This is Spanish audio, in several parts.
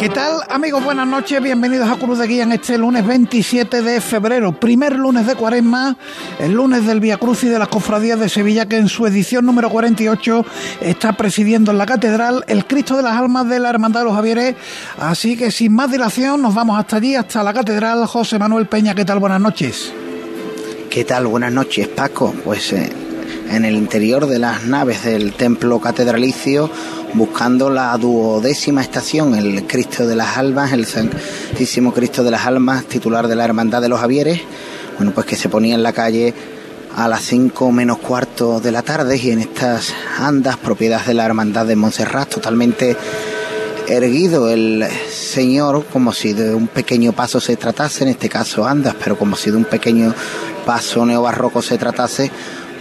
¿Qué tal amigos? Buenas noches, bienvenidos a Cruz de Guía en este lunes 27 de febrero, primer lunes de cuaresma, el lunes del Via Cruz y de las Cofradías de Sevilla que en su edición número 48 está presidiendo en la Catedral el Cristo de las Almas de la Hermandad de los Javieres, así que sin más dilación nos vamos hasta allí, hasta la Catedral. José Manuel Peña, ¿qué tal? Buenas noches. ¿Qué tal? Buenas noches Paco, pues... Eh, en el interior de las naves del templo catedralicio buscando la duodécima estación, el Cristo de las Almas, el Santísimo Cristo de las Almas, titular de la Hermandad de los Javieres, bueno, pues que se ponía en la calle a las cinco menos cuarto de la tarde y en estas andas, propiedad de la Hermandad de Montserrat, totalmente erguido el Señor como si de un pequeño paso se tratase, en este caso andas, pero como si de un pequeño paso neobarroco se tratase,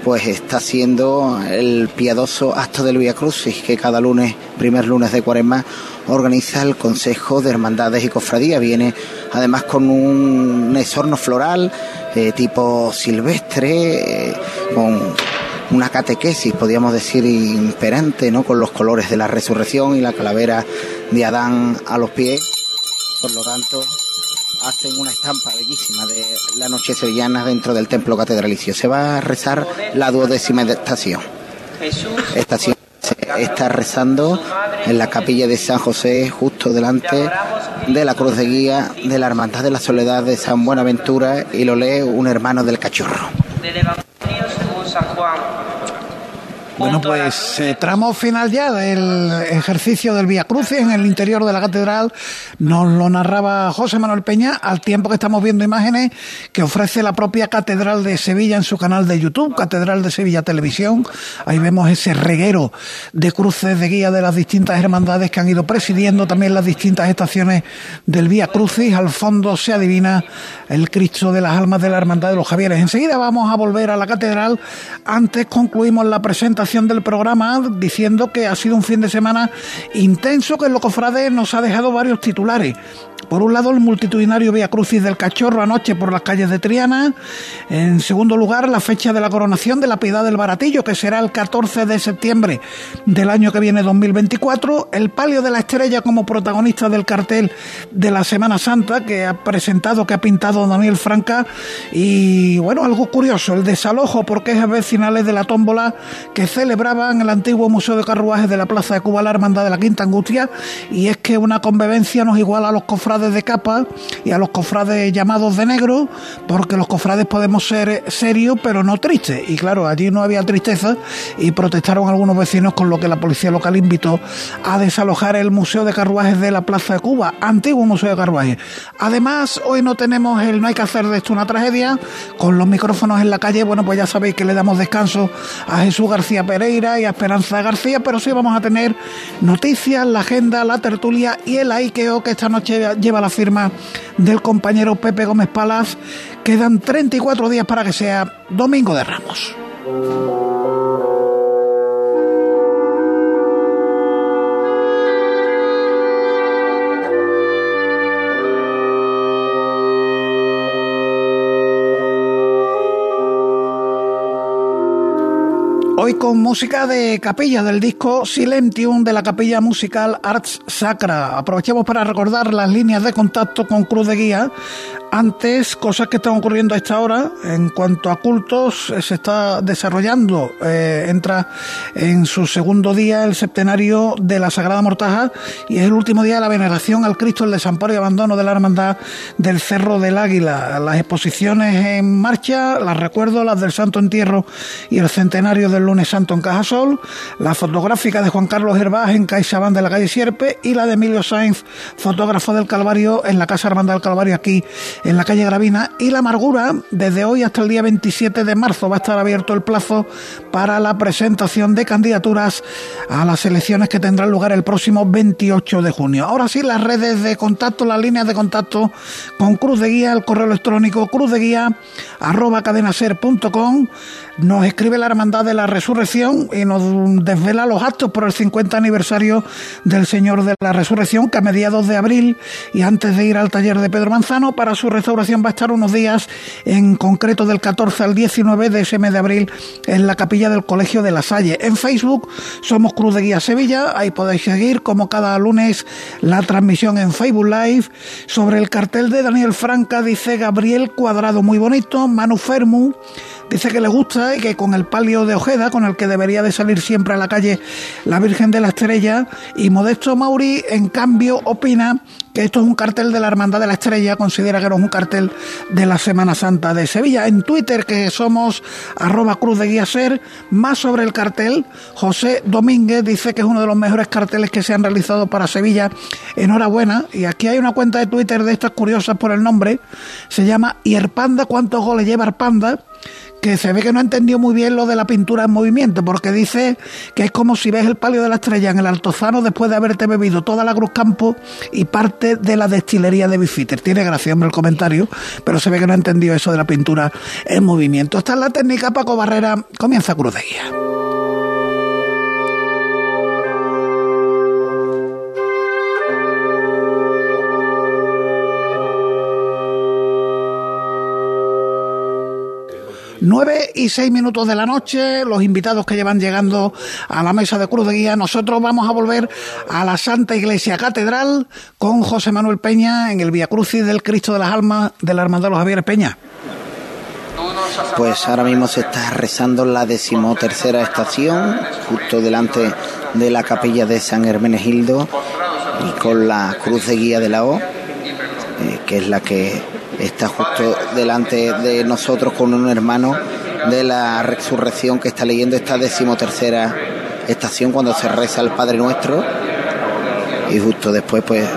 pues está haciendo el piadoso acto del Via Crucis que cada lunes, primer lunes de Cuaresma, organiza el Consejo de Hermandades y Cofradías. Viene además con un esorno floral de tipo silvestre, eh, con una catequesis, podríamos decir, imperante, ¿no? Con los colores de la resurrección y la calavera de Adán a los pies. Por lo tanto, hacen una estampa bellísima de la noche sevillana dentro del templo catedralicio. Se va a rezar la duodécima estación. Estación está rezando en la capilla de San José, justo delante de la cruz de guía de la Hermandad de la Soledad de San Buenaventura, y lo lee un hermano del cachorro. Bueno, pues eh, tramo final ya del ejercicio del Vía Crucis en el interior de la catedral. Nos lo narraba José Manuel Peña al tiempo que estamos viendo imágenes que ofrece la propia Catedral de Sevilla en su canal de YouTube, Catedral de Sevilla Televisión. Ahí vemos ese reguero de cruces de guía de las distintas hermandades que han ido presidiendo también las distintas estaciones del Vía Crucis. Al fondo se adivina el Cristo de las Almas de la Hermandad de los Javieres. Enseguida vamos a volver a la catedral. Antes concluimos la presentación del programa diciendo que ha sido un fin de semana intenso que en Locofrade nos ha dejado varios titulares. Por un lado, el multitudinario Vía Crucis del Cachorro anoche por las calles de Triana. En segundo lugar, la fecha de la coronación de la Piedad del Baratillo, que será el 14 de septiembre del año que viene 2024. El palio de la estrella como protagonista del cartel de la Semana Santa que ha presentado, que ha pintado Daniel Franca. Y bueno, algo curioso, el desalojo por quejas vecinales de la tómbola que celebraba en el antiguo Museo de Carruajes de la Plaza de Cuba la Hermandad de la Quinta Angustia. Y es que una convivencia nos iguala a los cofrades de capa y a los cofrades llamados de negro, porque los cofrades podemos ser serios pero no tristes. Y claro, allí no había tristeza y protestaron algunos vecinos con lo que la policía local invitó a desalojar el Museo de Carruajes de la Plaza de Cuba, antiguo Museo de Carruajes. Además, hoy no tenemos el No hay que hacer de esto una tragedia, con los micrófonos en la calle, bueno, pues ya sabéis que le damos descanso a Jesús García Pereira y Esperanza García, pero sí vamos a tener noticias, la agenda, la tertulia y el Aikeo que esta noche lleva la firma del compañero Pepe Gómez Palas. Quedan 34 días para que sea Domingo de Ramos. Hoy con música de capilla del disco Silentium de la capilla musical Arts Sacra. Aprovechemos para recordar las líneas de contacto con Cruz de Guía antes, cosas que están ocurriendo a esta hora, en cuanto a cultos, eh, se está desarrollando, eh, entra en su segundo día el septenario de la Sagrada Mortaja y es el último día de la veneración al Cristo, el desamparo y abandono de la Hermandad del Cerro del Águila. Las exposiciones en marcha, las recuerdo, las del Santo Entierro y el centenario del Lunes Santo en Cajasol, la fotográfica de Juan Carlos Hervás en CaixaBank de la calle Sierpe y la de Emilio Sainz, fotógrafo del Calvario en la Casa Hermandad del Calvario aquí en la calle Gravina y La Amargura, desde hoy hasta el día 27 de marzo va a estar abierto el plazo para la presentación de candidaturas a las elecciones que tendrán lugar el próximo 28 de junio. Ahora sí, las redes de contacto, las líneas de contacto con Cruz de Guía, el correo electrónico cruz arroba cadenaser.com. Nos escribe la hermandad de la Resurrección y nos desvela los actos por el 50 aniversario del Señor de la Resurrección, que a mediados de abril y antes de ir al taller de Pedro Manzano, para su restauración va a estar unos días, en concreto del 14 al 19 de ese mes de abril, en la capilla del Colegio de la Salle. En Facebook somos Cruz de Guía Sevilla, ahí podéis seguir como cada lunes la transmisión en Facebook Live sobre el cartel de Daniel Franca, dice Gabriel Cuadrado, muy bonito, Manu Fermu, Dice que le gusta y que con el palio de Ojeda, con el que debería de salir siempre a la calle la Virgen de la Estrella, y Modesto Mauri, en cambio, opina que esto es un cartel de la Hermandad de la Estrella, considera que no es un cartel de la Semana Santa de Sevilla. En Twitter, que somos arroba cruz de guía ser, más sobre el cartel, José Domínguez dice que es uno de los mejores carteles que se han realizado para Sevilla. Enhorabuena. Y aquí hay una cuenta de Twitter de estas curiosas por el nombre, se llama Ierpanda, ¿cuántos goles lleva Arpanda? que se ve que no ha entendido muy bien lo de la pintura en movimiento, porque dice que es como si ves el palio de la estrella en el Altozano después de haberte bebido toda la Cruz Campo y parte de la destilería de Bifiter. Tiene gracia, hombre, el comentario, pero se ve que no ha entendido eso de la pintura en movimiento. Esta es la técnica, Paco Barrera, comienza Cruz de. 9 y 6 minutos de la noche, los invitados que llevan llegando a la mesa de Cruz de Guía, nosotros vamos a volver a la Santa Iglesia Catedral con José Manuel Peña en el Via Crucis del Cristo de las Almas de la Hermandad de los Javieres Peña. Pues ahora mismo se está rezando la decimotercera estación, justo delante de la capilla de San Hermenegildo y con la cruz de guía de la O, eh, que es la que está justo delante de nosotros con un hermano de la resurrección que está leyendo esta decimotercera estación cuando se reza el Padre Nuestro. Y justo después pues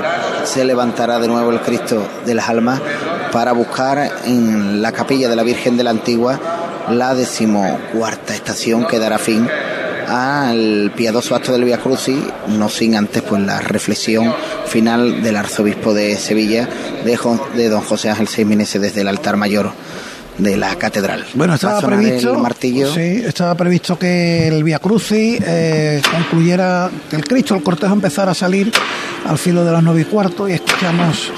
se levantará de nuevo el Cristo de las almas para buscar en la capilla de la Virgen de la Antigua la decimocuarta estación que dará fin al piadoso acto del Via Crucis, no sin antes pues la reflexión final del arzobispo de Sevilla, de, de don José Ángel Seiminese desde el altar mayor de la catedral. Bueno, estaba previsto, martillo. Sí, estaba previsto que el Via Crucis eh, concluyera, que el Cristo, el cortejo empezara a salir al filo de las nueve y cuarto y escuchamos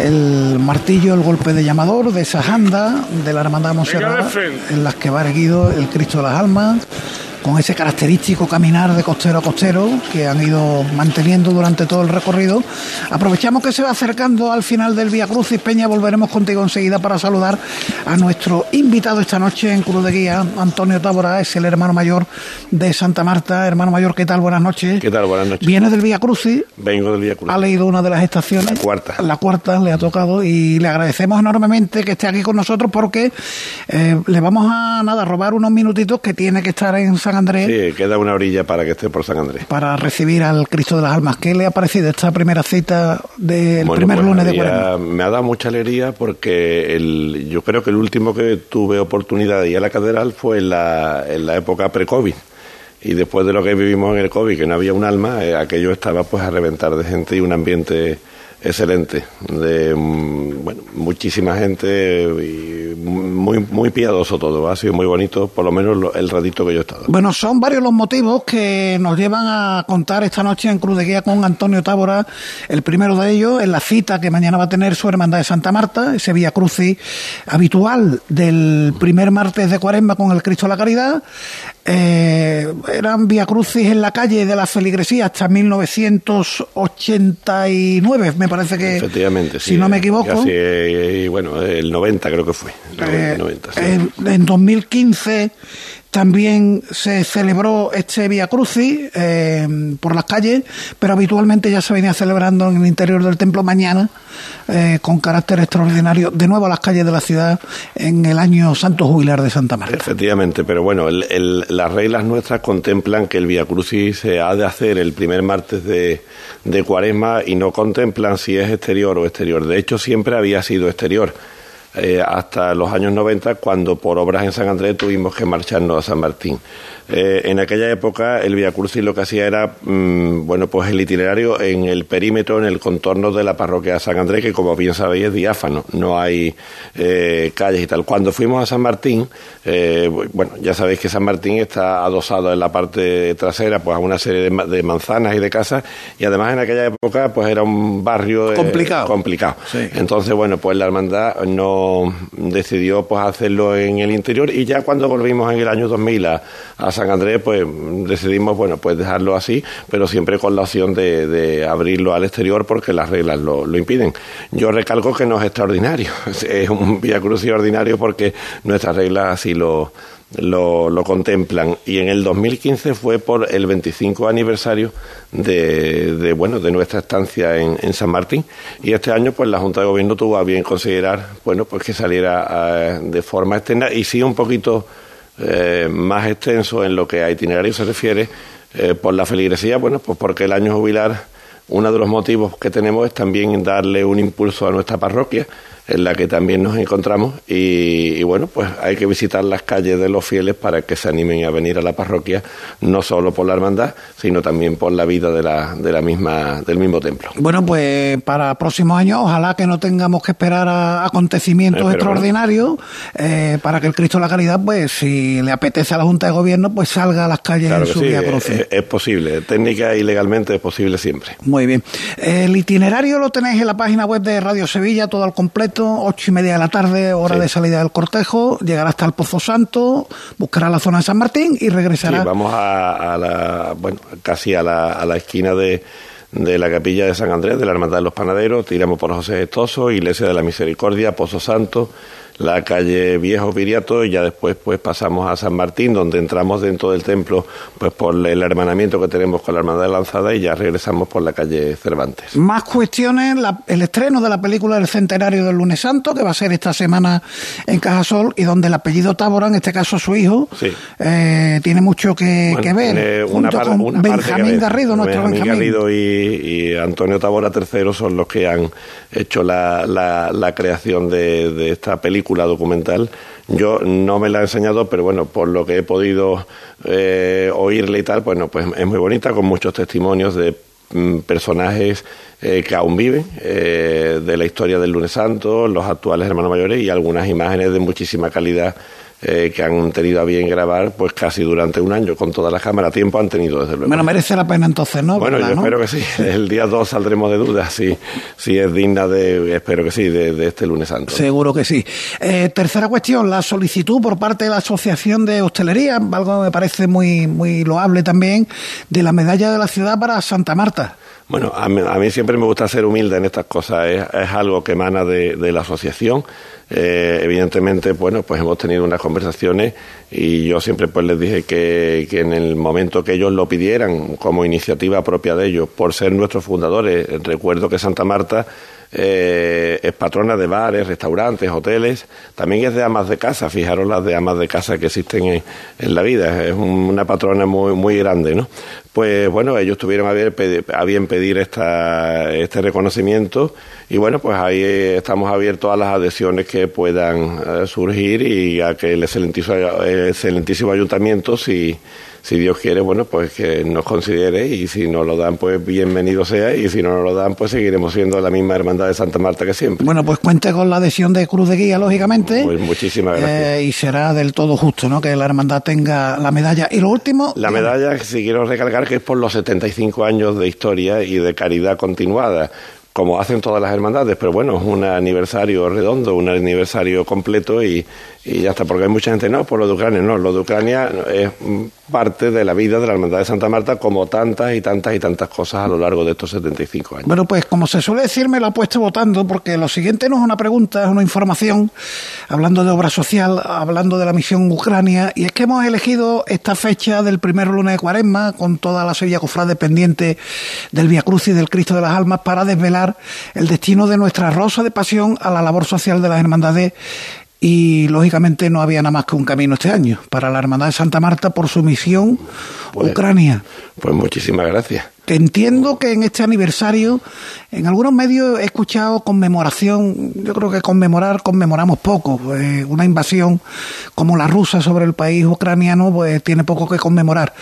el martillo, el golpe de llamador de esa janda de la hermandad Monserrat en las que va erguido el Cristo de las Almas con ese característico caminar de costero a costero que han ido manteniendo durante todo el recorrido. Aprovechamos que se va acercando al final del Vía Cruz y Peña, volveremos contigo enseguida para saludar a nuestro invitado esta noche en Cruz de Guía, Antonio Tábora, es el hermano mayor de Santa Marta. Hermano mayor, ¿qué tal? Buenas noches. ¿Qué tal? Buenas noches. Viene del Vía Crucis. Vengo del Vía Crucis. Ha leído una de las estaciones. La cuarta. La cuarta le ha tocado y le agradecemos enormemente que esté aquí con nosotros porque eh, le vamos a nada robar unos minutitos que tiene que estar en San Andrés. Sí, queda una orilla para que esté por San Andrés. Para recibir al Cristo de las Almas. ¿Qué le ha parecido esta primera cita del primer pues lunes de Cuaresma? Me ha dado mucha alegría porque el, yo creo que el último que tuve oportunidad de ir a la catedral fue en la, en la época pre-COVID. Y después de lo que vivimos en el COVID, que no había un alma, eh, aquello estaba pues a reventar de gente y un ambiente excelente, de mm, bueno, muchísima gente y muy, muy piadoso todo, ha sido muy bonito, por lo menos el ratito que yo he estado. Bueno, son varios los motivos que nos llevan a contar esta noche en Cruz de Guía con Antonio Tábora, el primero de ellos en la cita que mañana va a tener su hermandad de Santa Marta, ese Vía Crucis habitual del primer martes de Cuaresma con el Cristo de la Caridad, eh, eran Vía Crucis en la calle de la feligresía hasta 1989, me parece que. Efectivamente, Si no me equivoco. y bueno, el 90 creo que fue. Eh, en 2015 también se celebró este Via Crucis eh, por las calles, pero habitualmente ya se venía celebrando en el interior del templo mañana, eh, con carácter extraordinario, de nuevo a las calles de la ciudad en el año Santo Jubilar de Santa Marta. Efectivamente, pero bueno, las reglas nuestras contemplan que el Via Crucis se ha de hacer el primer martes de, Cuaresma y no contemplan si es exterior o exterior. De hecho, siempre había sido exterior eh, hasta los años 90, cuando por obras en San Andrés tuvimos que marcharnos a San Martín. Eh, en aquella época el Via Crucis lo que hacía era, mm, bueno, pues el itinerario en el perímetro, en el contorno de la parroquia de San Andrés, que como bien sabéis es diáfano, no hay eh, calles y tal. Cuando fuimos a San Martín, eh, bueno, ya sabéis que San Martín está adosado en la parte trasera pues a una serie de, manzanas y de casas y además en aquella época pues era un barrio complicado. complicado. Entonces, bueno, pues la hermandad no decidió pues hacerlo en el interior y ya cuando volvimos en el año 2000 a, a San Andrés, pues decidimos, bueno, pues dejarlo así, pero siempre con la opción de, abrirlo al exterior porque las reglas lo, impiden. Yo recalco que no es extraordinario, es un Vía Crucis ordinario porque nuestras reglas así lo, lo, contemplan. Y en el 2015 fue por el 25 aniversario de, bueno, de nuestra estancia en, San Martín. Y este año, pues la Junta de Gobierno tuvo a bien considerar, bueno, pues que saliera eh, de forma externa y sí un poquito eh, más extenso en lo que a itinerario se refiere eh, por la feligresía, bueno, pues porque el año jubilar, uno de los motivos que tenemos es también darle un impulso a nuestra parroquia en la que también nos encontramos y, bueno, pues hay que visitar las calles de los fieles para que se animen a venir a la parroquia, no solo por la hermandad, sino también por la vida de la, de la misma, del mismo templo. Bueno, pues para próximos años, ojalá que no tengamos que esperar a acontecimientos extraordinarios eh, para que el Cristo de la Caridad, pues si le apetece a la Junta de Gobierno, pues salga a las calles en su día es, es, posible, técnica y legalmente es posible siempre. Muy bien. El itinerario lo tenéis en la página web de Radio Sevilla, todo al completo ocho y media de la tarde, hora de salida del cortejo, llegará hasta el Pozo Santo, buscará la zona de San Martín y regresará. Sí, vamos a, la, bueno, casi a la, a la esquina de, de la capilla de San Andrés, de la Hermandad de los Panaderos, tiramos por José Gestoso, Iglesia de la Misericordia, Pozo Santo, la calle Viejo Viriato y ya después pues pasamos a San Martín donde entramos dentro del templo pues por el hermanamiento que tenemos con la Hermandad de Lanzada y ya regresamos por la calle Cervantes. Más cuestiones, el estreno de la película del centenario del lunes santo que va a ser esta semana en Cajasol y donde el apellido Tábora, en este caso su hijo, eh, tiene mucho que, ver junto con Benjamín Garrido, nuestro Benjamín. Garrido y, Antonio Tábora III son los que han hecho la, la, creación de esta película documental. Yo no me la he enseñado, pero bueno, por lo que he podido eh, oírle y tal, bueno, pues es muy bonita, con muchos testimonios de mm, personajes eh, que aún viven, eh, de la historia del lunes santo, los actuales hermanos mayores y algunas imágenes de muchísima calidad eh, que han tenido a bien grabar pues casi durante un año con toda la cámara. Tiempo han tenido, desde luego. Bueno, merece la pena entonces, ¿no? Bueno, yo espero que sí. El día 2 saldremos de dudas si, si es digna de, espero que sí, de, este lunes santo. Seguro que sí. Eh, tercera cuestión, la solicitud por parte de la Asociación de Hostelería, algo que me parece muy, muy loable también, de la medalla de la ciudad para Santa Marta. Bueno, a mí, siempre me gusta ser humilde en estas cosas, es, es algo que emana de, la asociación. Eh, evidentemente, bueno, pues hemos tenido unas conversaciones y yo siempre pues les dije que, en el momento que ellos lo pidieran como iniciativa propia de ellos, por ser nuestros fundadores, recuerdo que Santa Marta eh, es patrona de bares, restaurantes, hoteles, también es de amas de casa, fijaros las de amas de casa que existen en, en la vida, es una patrona muy, muy grande, ¿no? Pues bueno, ellos tuvieron a bien, pedir esta, este reconocimiento y bueno, pues ahí estamos abiertos a las adhesiones que puedan eh, surgir y a que el excelentísimo, el excelentísimo ayuntamiento, si si Dios quiere, bueno, pues que nos considere y si nos lo dan, pues bienvenido sea y si no nos lo dan, pues seguiremos siendo la misma hermandad de Santa Marta que siempre. Bueno, pues cuente con la adhesión de Cruz de Guía, lógicamente. Pues muchísimas gracias. Eh, y será del todo justo, ¿no? Que la hermandad tenga la medalla. Y lo último... La medalla, si quiero recalcar, que es por los 75 años de historia y de caridad continuada como hacen todas las hermandades, pero bueno, es un aniversario redondo, un aniversario completo y, y ya está, porque hay mucha gente, no, por lo de Ucrania, no, lo de Ucrania es parte de la vida de la Hermandad de Santa Marta, como tantas y tantas y tantas cosas a lo largo de estos 75 años. Bueno, pues como se suele decir, me lo ha puesto votando, porque lo siguiente no es una pregunta, es una información, hablando de obra social, hablando de la misión Ucrania, y es que hemos elegido esta fecha del primer lunes de cuaresma, con toda la Sevilla Cofrade pendiente del Via Cruz y del Cristo de las Almas, para desvelar el destino de nuestra rosa de pasión a la labor social de las hermandades y lógicamente no había nada más que un camino este año para la Hermandad de Santa Marta por su misión pues, Ucrania. Pues muchísimas gracias. Entiendo que en este aniversario, en algunos medios he escuchado conmemoración, yo creo que conmemorar, conmemoramos poco. Eh, una invasión como la rusa sobre el país ucraniano, pues tiene poco que conmemorar.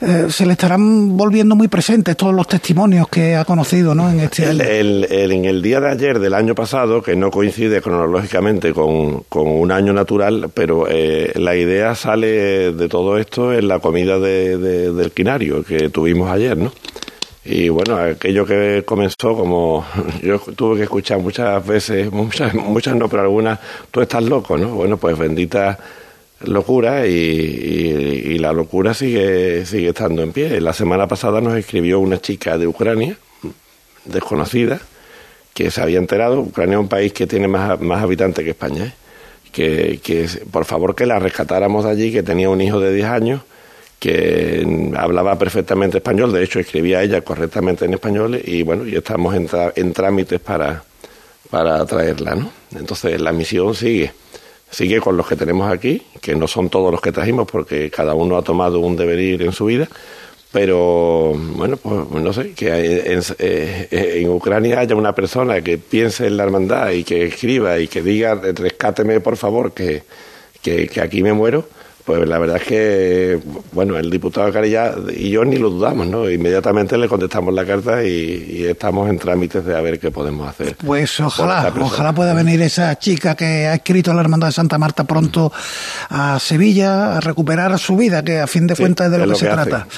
Eh, se le estarán volviendo muy presentes todos los testimonios que ha conocido ¿no? en este año. en el día de ayer del año pasado, que no coincide cronológicamente con, un año natural, pero eh, la idea sale de todo esto en la comida del quinario que tuvimos ayer, ¿no? Y bueno, aquello que comenzó, como yo tuve que escuchar muchas veces, muchas, muchas no, pero algunas, tú estás loco, ¿no? Bueno, pues bendita locura y, la locura sigue, sigue estando en pie. La semana pasada nos escribió una chica de Ucrania, desconocida, que se había enterado, Ucrania es un país que tiene más, más habitantes que España, ¿eh? que, que por favor que la rescatáramos de allí, que tenía un hijo de 10 años que hablaba perfectamente español, de hecho escribía ella correctamente en español y bueno, y estamos en, en trámites para, para traerla, ¿no? Entonces la misión sigue, sigue con los que tenemos aquí, que no son todos los que trajimos porque cada uno ha tomado un deber en su vida, pero bueno, pues no sé, que en, eh, en, Ucrania haya una persona que piense en la hermandad y que escriba y que diga, rescáteme por favor, que, que aquí me muero, pues la verdad es que, bueno, el diputado Carilla y yo ni lo dudamos, ¿no? Inmediatamente le contestamos la carta y, estamos en trámites de a ver qué podemos hacer. Pues ojalá, ojalá pueda venir esa chica que ha escrito a la Hermandad de Santa Marta pronto a Sevilla a recuperar su vida, que a fin de cuentas es de lo, que, se trata.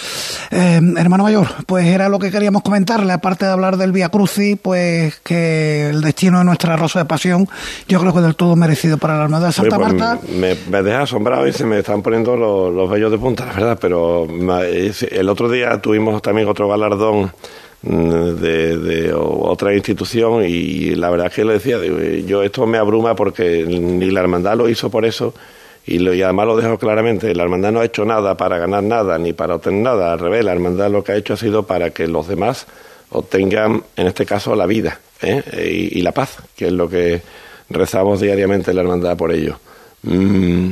Eh, hermano mayor, pues era lo que queríamos comentarle, aparte de hablar del Vía Cruci, pues que el destino de nuestra Rosa de Pasión, yo creo que del todo merecido para la Hermandad de Santa pues Marta. Me, me deja asombrado y se me está poniendo los, los vellos de punta, la verdad, pero el otro día tuvimos también otro galardón mm, de, de, otra institución y la verdad es que le decía, yo esto me abruma porque ni la hermandad lo hizo por eso y, lo, y además lo dejo claramente, la hermandad no ha hecho nada para ganar nada ni para obtener nada, al revés, la hermandad lo que ha hecho ha sido para que los demás obtengan, en este caso, la vida ¿eh? y, la paz, que es lo que rezamos diariamente en la hermandad por ello. Mm,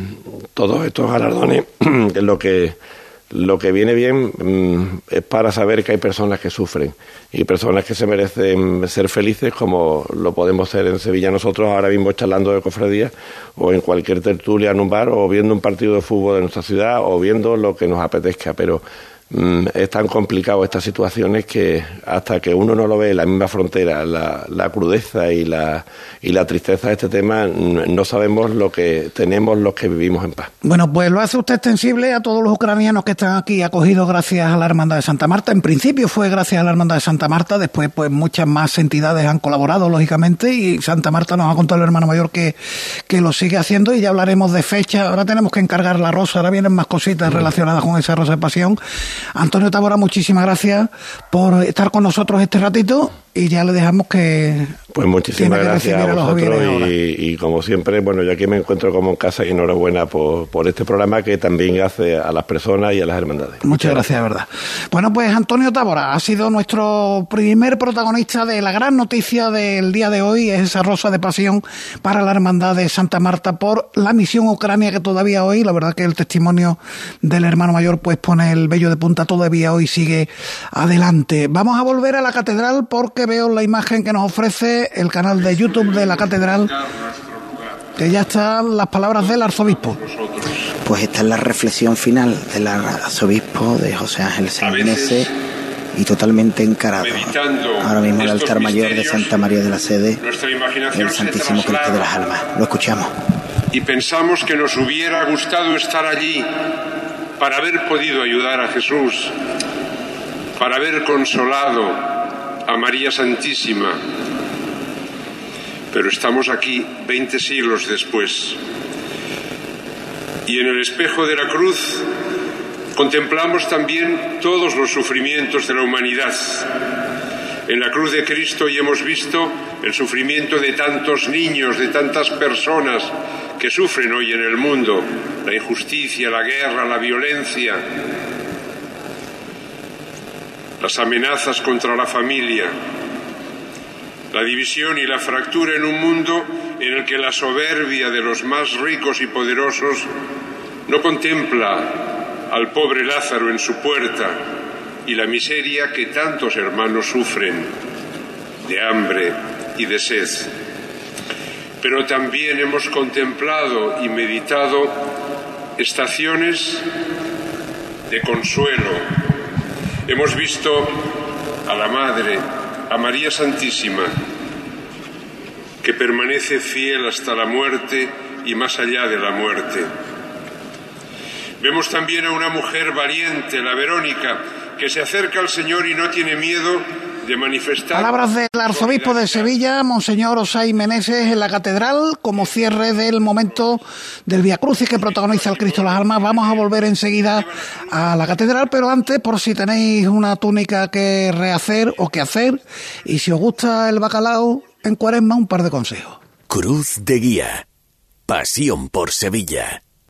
todos estos galardones, lo que lo que viene bien mm, es para saber que hay personas que sufren y personas que se merecen ser felices como lo podemos ser en Sevilla nosotros ahora mismo charlando de cofradía o en cualquier tertulia en un bar o viendo un partido de fútbol de nuestra ciudad o viendo lo que nos apetezca, pero es tan complicado estas situaciones que hasta que uno no lo ve en la misma frontera, la, crudeza y la, y la tristeza de este tema, no sabemos lo que tenemos los que vivimos en paz. Bueno, pues lo hace usted extensible a todos los ucranianos que están aquí acogidos gracias a la Hermandad de Santa Marta. En principio fue gracias a la Hermandad de Santa Marta, después pues muchas más entidades han colaborado, lógicamente, y Santa Marta nos ha contado el hermano mayor que, que lo sigue haciendo y ya hablaremos de fecha. Ahora tenemos que encargar la rosa, ahora vienen más cositas relacionadas con esa rosa de pasión Antonio Tabora, muchísimas gracias por estar con nosotros este ratito y ya le dejamos que pues muchísimas gracias a vosotros y, como siempre, bueno, yo aquí me encuentro como en casa y enhorabuena por, por este programa que también hace a las personas y a las hermandades. Muchas, gracias, de verdad. Bueno, pues Antonio Tábora ha sido nuestro primer protagonista de la gran noticia del día de hoy, es esa rosa de pasión para la hermandad de Santa Marta por la misión Ucrania que todavía hoy, la verdad que el testimonio del hermano mayor pues pone el vello de punta todavía hoy sigue adelante. Vamos a volver a la catedral porque veo la imagen que nos ofrece el canal de YouTube de la Catedral, que ya están las palabras del arzobispo. Pues esta es la reflexión final del arzobispo de José Ángel Sanginese y totalmente encarado. Ahora mismo el altar mayor de Santa María de la Sede, el Santísimo Cristo de las Almas. Lo escuchamos. Y pensamos que nos hubiera gustado estar allí para haber podido ayudar a Jesús, para haber consolado a María Santísima, pero estamos aquí 20 siglos después. Y en el espejo de la cruz contemplamos también todos los sufrimientos de la humanidad. En la cruz de Cristo y hemos visto el sufrimiento de tantos niños, de tantas personas que sufren hoy en el mundo, la injusticia, la guerra, la violencia, las amenazas contra la familia, la división y la fractura en un mundo en el que la soberbia de los más ricos y poderosos no contempla al pobre Lázaro en su puerta y la miseria que tantos hermanos sufren de hambre y de sed. Pero también hemos contemplado y meditado estaciones de consuelo. Hemos visto a la Madre, a María Santísima, que permanece fiel hasta la muerte y más allá de la muerte. Vemos también a una mujer valiente, la Verónica, que se acerca al Señor y no tiene miedo de manifestar. Palabras del arzobispo de Sevilla, Monseñor Osay Meneses, en la catedral, como cierre del momento del Via Crucis que protagoniza el Cristo de las Almas. Vamos a volver enseguida a la catedral, pero antes, por si tenéis una túnica que rehacer o que hacer, y si os gusta el bacalao, en cuaresma, un par de consejos. Cruz de Guía. Pasión por Sevilla.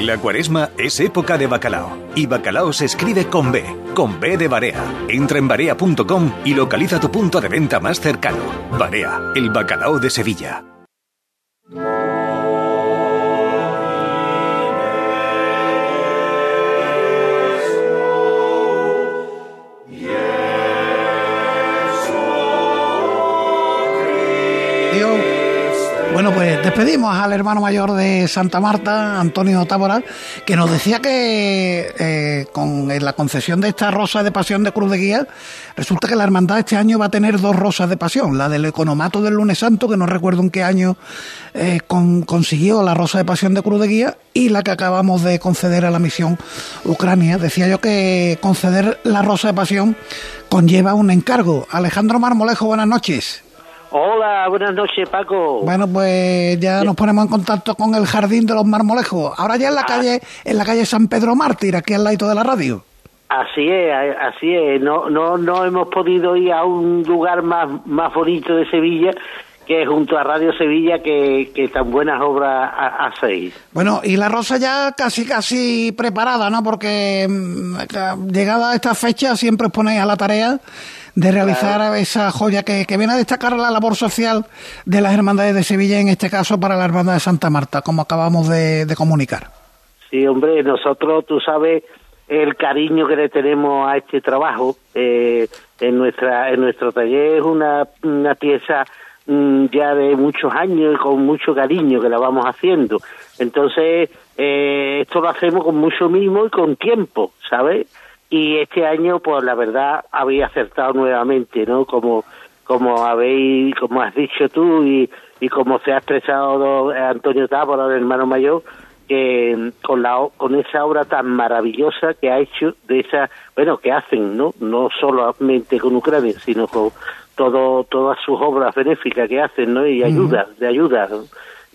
La cuaresma es época de bacalao. Y bacalao se escribe con B, con B de Barea. Entra en barea.com y localiza tu punto de venta más cercano. Barea, el bacalao de Sevilla. Bueno, pues despedimos al hermano mayor de Santa Marta, Antonio Tábora, que nos decía que eh, con la concesión de esta rosa de pasión de Cruz de Guía, resulta que la hermandad este año va a tener dos rosas de pasión, la del economato del lunes santo, que no recuerdo en qué año eh, con- consiguió la rosa de pasión de Cruz de Guía, y la que acabamos de conceder a la misión Ucrania. Decía yo que conceder la rosa de pasión conlleva un encargo. Alejandro Marmolejo, buenas noches. Hola, buenas noches, Paco. Bueno, pues ya nos ponemos en contacto con el Jardín de los Marmolejos. Ahora ya en la Ah. calle, en la calle San Pedro Mártir, aquí al lado de la radio. Así es, así es. No, no, no hemos podido ir a un lugar más, más bonito de Sevilla que junto a Radio Sevilla que, que tan buenas obras ha- hacéis. Bueno, y la rosa ya casi casi preparada, ¿no? Porque mm, llegada a esta fecha siempre os ponéis a la tarea de realizar esa joya que, que viene a destacar la labor social de las hermandades de Sevilla, en este caso para la hermandad de Santa Marta, como acabamos de, de comunicar. Sí, hombre, nosotros, tú sabes, el cariño que le tenemos a este trabajo eh, en nuestra en nuestro taller es una, una pieza mm, ya de muchos años y con mucho cariño que la vamos haciendo. Entonces, eh, esto lo hacemos con mucho mimo y con tiempo, ¿sabes? Y este año, pues la verdad, habéis acertado nuevamente, ¿no? Como como habéis, como has dicho tú y, y como se ha expresado Antonio Tábora, el hermano mayor, que mm, con la con esa obra tan maravillosa que ha hecho de esa bueno que hacen no no solamente con Ucrania sino con todo todas sus obras benéficas que hacen no y ayuda de ayuda ¿no?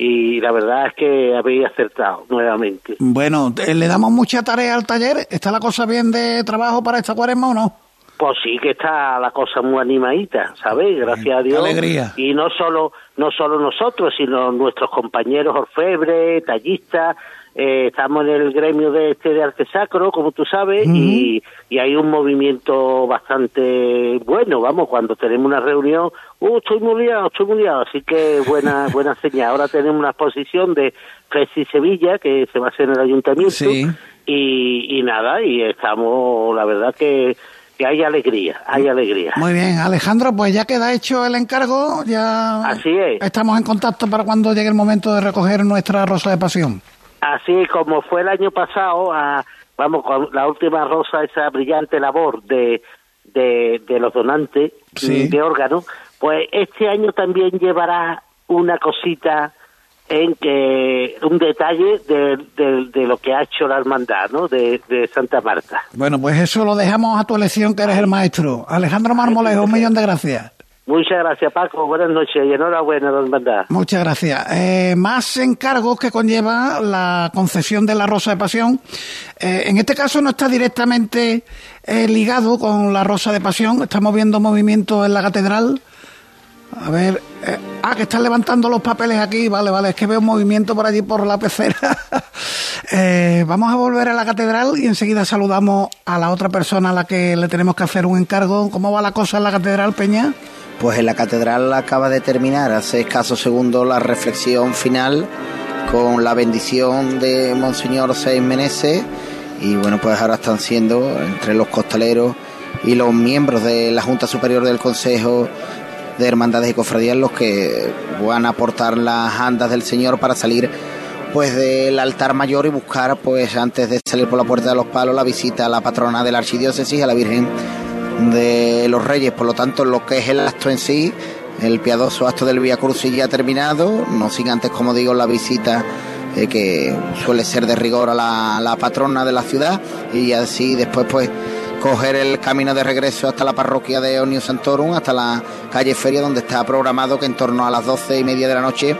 Y la verdad es que habéis acertado nuevamente Bueno, eh, le damos mucha tarea al taller. ¿Está la cosa bien de trabajo para esta cuaresma o no? Pues sí que está la cosa muy animadita, ¿sabes? Gracias a qué Dios. alegría. Y no solo no solo nosotros, sino nuestros compañeros orfebres, tallistas. Eh, estamos en el gremio de este de arte sacro, como tú sabes, y, y hay un movimiento bastante bueno. Vamos, cuando tenemos una reunión, uh, estoy muy liado, estoy muy liado. Así que buena buena señal. Ahora tenemos una exposición de Festi Sevilla que se va a hacer en el ayuntamiento Sí. y, y nada, y estamos, la verdad que, que hay alegría, hay alegría. Muy bien, Alejandro, pues ya queda hecho el encargo, ya Así es. estamos en contacto para cuando llegue el momento de recoger nuestra rosa de pasión. Así como fue el año pasado, a, vamos, con la última rosa, esa brillante labor de, de, de los donantes Sí. de órganos, pues este año también llevará una cosita en que un detalle de, de, de lo que ha hecho la hermandad, ¿no? De, de Santa Marta. Bueno, pues eso lo dejamos a tu elección, que eres el maestro. Alejandro Marmolejo, un millón de gracias. Muchas gracias, Paco. Buenas noches y enhorabuena, la hermandad. Muchas gracias. Eh, más encargos que conlleva la concesión de la Rosa de Pasión. Eh, en este caso no está directamente eh, ligado con la Rosa de Pasión. Estamos viendo movimiento en la catedral. A ver, eh, ah, que están levantando los papeles aquí, vale, vale, es que veo movimiento por allí por la pecera. Vamos a volver a la catedral y enseguida saludamos a la otra persona a la que le tenemos que hacer un encargo. ¿Cómo va la cosa en la catedral, Peña? Pues en la catedral acaba de terminar hace escasos segundos la reflexión final con la bendición de Monseñor Seis Meneses. Y bueno, pues ahora están siendo entre los costaleros y los miembros de la Junta Superior del Consejo de Hermandades y Cofradías los que van a aportar las andas del Señor para salir pues del altar mayor y buscar pues antes de salir por la puerta de los palos la visita a la patrona de la archidiócesis a la Virgen de los Reyes por lo tanto lo que es el acto en sí el piadoso acto del Via Crucis ya ha terminado no sin antes como digo la visita eh, que suele ser de rigor a la, patrona de la ciudad y así después pues coger el camino de regreso hasta la parroquia de Onio Santorum, hasta la calle Feria, donde está programado que en torno a las doce y media de la noche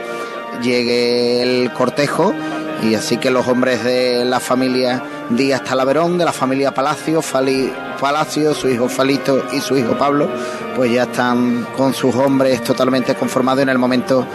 llegue el cortejo. Y así que los hombres de la familia Díaz Talaverón, de la familia Palacio, su hijo Falito y su hijo Pablo, pues ya están con sus hombres totalmente conformados en el momento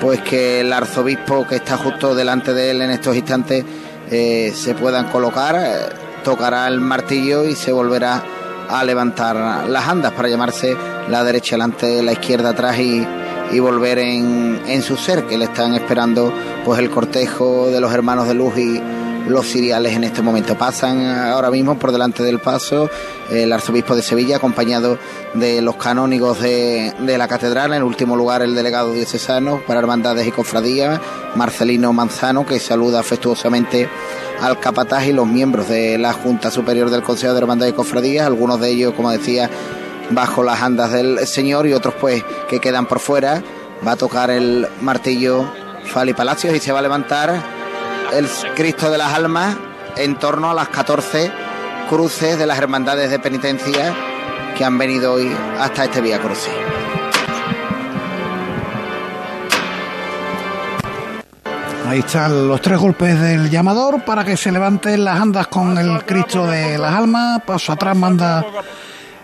pues que el arzobispo que está justo delante de él en estos instantes eh, se puedan colocar tocará el martillo y se volverá a levantar las andas para llamarse la derecha delante, la izquierda atrás y, y volver en, en, su ser, que le están esperando pues el cortejo de los hermanos de luz y los ciriales en este momento. Pasan ahora mismo por delante del paso el arzobispo de Sevilla, acompañado de los canónigos de, de la catedral, en último lugar el delegado diocesano para hermandades y cofradías, Marcelino Manzano, que saluda afectuosamente al capataz y los miembros de la Junta Superior del Consejo de Hermandades y Cofradías, algunos de ellos, como decía, bajo las andas del Señor y otros pues que quedan por fuera. Va a tocar el martillo Fali Palacios y se va a levantar el Cristo de las Almas en torno a las 14 cruces de las hermandades de penitencia que han venido hoy hasta este Vía Crucis. Ahí están los tres golpes del llamador para que se levanten las andas con el Cristo de las Almas. Paso atrás manda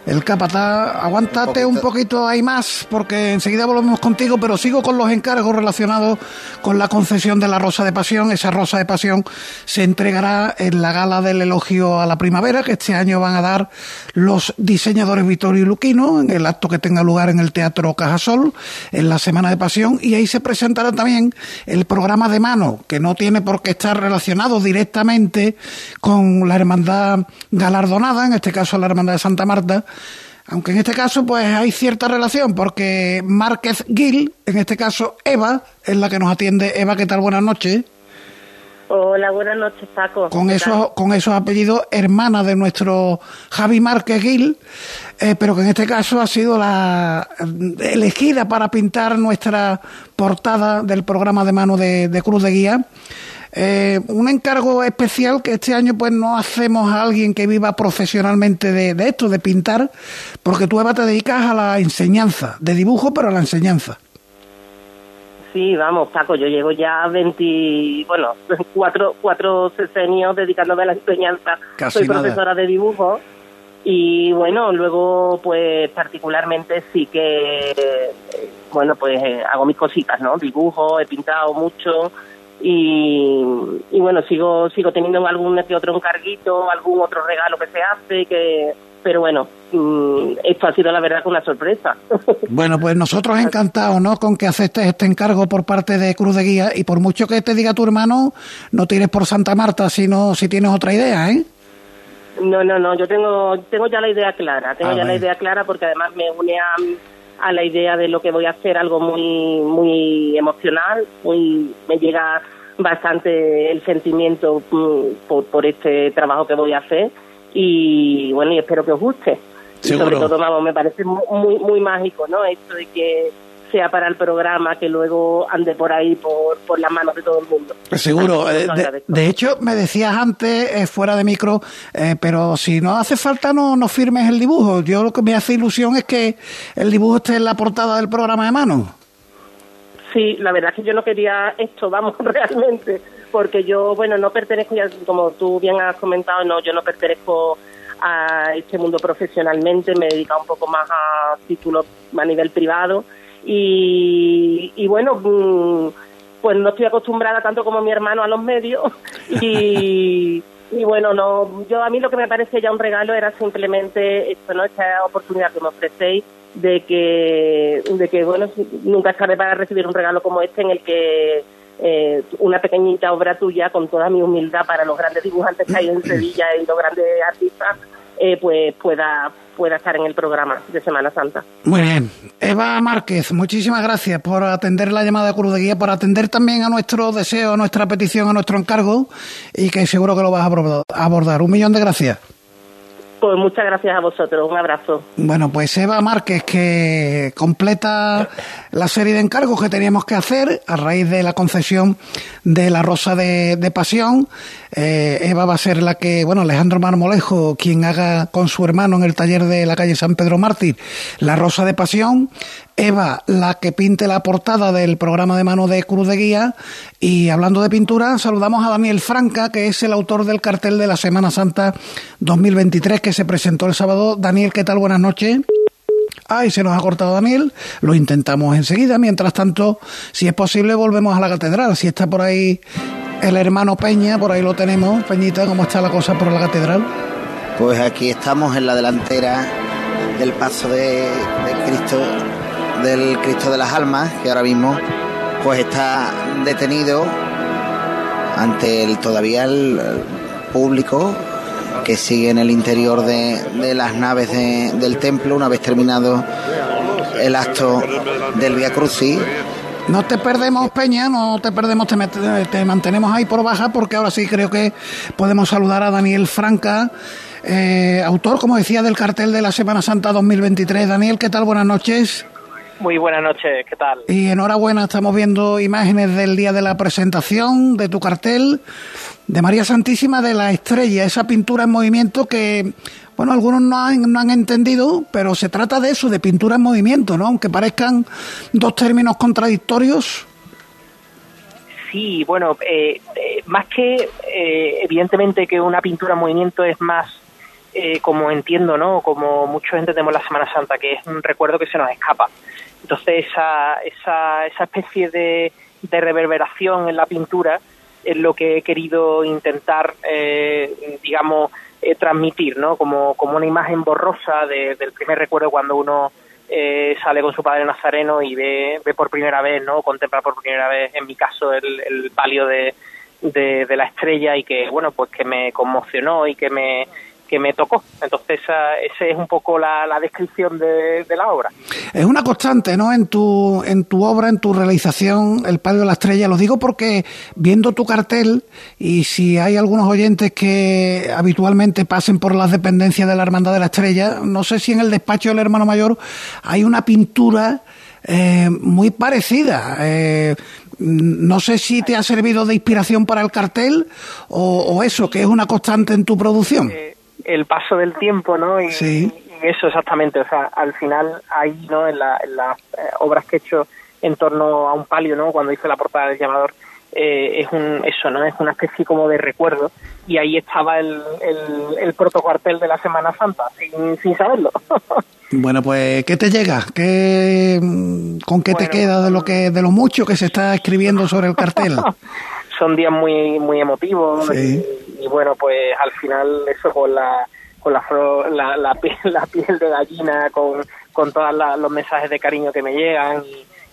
el capataz, aguántate un poquito ahí más, porque enseguida volvemos contigo, pero sigo con los encargos relacionados con la concesión de la Rosa de Pasión. Esa Rosa de Pasión se entregará en la gala del elogio a la primavera, que este año van a dar los diseñadores Vittorio y Luquino, en el acto que tenga lugar en el Teatro Cajasol, en la Semana de Pasión, y ahí se presentará también el programa de mano, que no tiene por qué estar relacionado directamente con la hermandad galardonada, en este caso la hermandad de Santa Marta, aunque en este caso pues hay cierta relación porque Márquez Gil, en este caso Eva, es la que nos atiende. Eva, ¿qué tal? Buenas noches. Hola, buenas noches, Paco. Con esos, con esos apellidos, hermana de nuestro Javi Márquez Gil, eh, pero que en este caso ha sido la elegida para pintar nuestra portada del programa de mano de, de Cruz de Guía. Eh, un encargo especial que este año pues no hacemos a alguien que viva profesionalmente de, de, esto, de pintar, porque tú Eva te dedicas a la enseñanza, de dibujo, pero a la enseñanza. Sí, vamos, Paco, yo llevo ya 20, bueno, cuatro, cuatro sesenios dedicándome a la enseñanza. Casi Soy nada. profesora de dibujo y bueno, luego pues particularmente sí que, eh, bueno, pues eh, hago mis cositas, ¿no? Dibujo, he pintado mucho y, y bueno, sigo sigo teniendo algún que otro encarguito, algún otro regalo que se hace, que pero bueno, mmm, esto ha sido la verdad una sorpresa. Bueno, pues nosotros encantados, ¿no? Con que aceptes este encargo por parte de Cruz de Guía y por mucho que te diga tu hermano, no tires por Santa Marta, sino si tienes otra idea, ¿eh? No, no, no, yo tengo tengo ya la idea clara, tengo Ah, ya la idea clara porque además me une a, a la idea de lo que voy a hacer algo muy muy emocional, muy me llega bastante el sentimiento mm, por, por este trabajo que voy a hacer y bueno, y espero que os guste. Y sobre todo, vamos, me parece mu- muy muy mágico, ¿no? Esto de que sea para el programa que luego ande por ahí por, por las manos de todo el mundo. Seguro. Eh, de hecho, me decías antes, eh, fuera de micro, eh, pero si no hace falta, no, no firmes el dibujo. Yo lo que me hace ilusión es que el dibujo esté en la portada del programa de mano. Sí, la verdad es que yo no quería esto, vamos, realmente, porque yo, bueno, no pertenezco, ya, como tú bien has comentado, no, yo no pertenezco a este mundo profesionalmente, me he dedicado un poco más a títulos a nivel privado Y, y bueno, mm, pues no estoy acostumbrada tanto como mi hermano a los medios y, y bueno, no, yo a mí lo que me parece ya un regalo era simplemente esto, ¿no? Esta oportunidad que me ofrecéis de que, de que bueno, nunca es tarde para recibir un regalo como este en el que eh, una pequeñita obra tuya, con toda mi humildad para los grandes dibujantes que hay en Sevilla y los grandes artistas, eh, pues pueda, pueda estar en el programa de Semana Santa. Muy bien. Eva Márquez, muchísimas gracias por atender la llamada de Cruz de Guía, por atender también a nuestro deseo, a nuestra petición, a nuestro encargo y que seguro que lo vas a abordar. Un millón de gracias. Pues muchas gracias a vosotros, un abrazo. Bueno, pues Eva Márquez que completa la serie de encargos que teníamos que hacer a raíz de la concesión de la Rosa de, Pasión. Eh, Eva va a ser la que, bueno, Alejandro Marmolejo, quien haga con su hermano en el taller de la calle San Pedro Mártir la Rosa de Pasión. Eva, la que pinte la portada del programa de mano de Cruz de Guía. Y hablando de pintura, saludamos a Daniel Franca, que es el autor del cartel de la Semana Santa 2023 que se presentó el sábado. Daniel, ¿qué tal? Buenas noches. Ay, se nos ha cortado Daniel. Lo intentamos enseguida. Mientras tanto, si es posible, volvemos a la catedral. Si está por ahí el hermano Peña, por ahí lo tenemos. Peñita, ¿cómo está la cosa por la catedral? Pues aquí estamos en la delantera del paso de Cristo del Cristo de las Almas, que ahora mismo pues está detenido ante el todavía el, público que sigue en el interior de, las naves del templo una vez terminado el acto del Via Crucis. No te perdemos, Peña, no te perdemos, te, te, mantenemos ahí por baja porque ahora sí creo que podemos saludar a Daniel Franca, eh, autor, como decía, del cartel de la Semana Santa 2023. Daniel, ¿qué tal? Buenas noches. Muy buenas noches, ¿qué tal? Y enhorabuena, estamos viendo imágenes del día de la presentación de tu cartel de María Santísima de la Estrella, esa pintura en movimiento que, bueno, algunos no han, no han entendido, pero se trata de eso, de pintura en movimiento, ¿no? Aunque parezcan dos términos contradictorios. Sí, bueno, eh, eh, más que eh, evidentemente que una pintura en movimiento es más como entiendo, ¿no? Como muchos entendemos la Semana Santa, que es un recuerdo que se nos escapa. Entonces esa, esa, esa especie de, de reverberación en la pintura es lo que he querido intentar, eh, digamos, eh, transmitir, ¿no? Como, como una imagen borrosa del primer recuerdo cuando uno eh, sale con su padre nazareno y ve, ve por primera vez, ¿no? Contempla por primera vez, en mi caso, el, el palio de, de, de, la estrella y que, bueno, pues que me conmocionó y que me, que me tocó. Entonces, esa, es un poco la, descripción de, la obra. Es una constante, ¿no? En tu, en tu obra, en tu realización, El Palio de la Estrella. Lo digo porque viendo tu cartel, y si hay algunos oyentes que habitualmente pasen por las dependencias de la Hermandad de la Estrella, no sé si en el despacho del hermano mayor hay una pintura eh, muy parecida. Eh, no sé si te ha servido de inspiración para el cartel o, eso, que es una constante en tu producción. Eh, el paso del tiempo, ¿no? Y, eso exactamente, o sea, al final ahí, ¿no? En, las eh, obras que he hecho en torno a un palio, ¿no? Cuando hice la portada del llamador, eh, es un eso, ¿no? Es una especie como de recuerdo y ahí estaba el, el, el protocuartel de la Semana Santa, sin, sin saberlo. Bueno, pues, ¿qué te llega? ¿Qué, ¿Con qué te queda de lo que de lo mucho que se está escribiendo sobre el cartel? Son días muy muy emotivos sí y bueno, pues al final eso con la con la, la, la, piel, la piel de gallina, con, con todos los mensajes de cariño que me llegan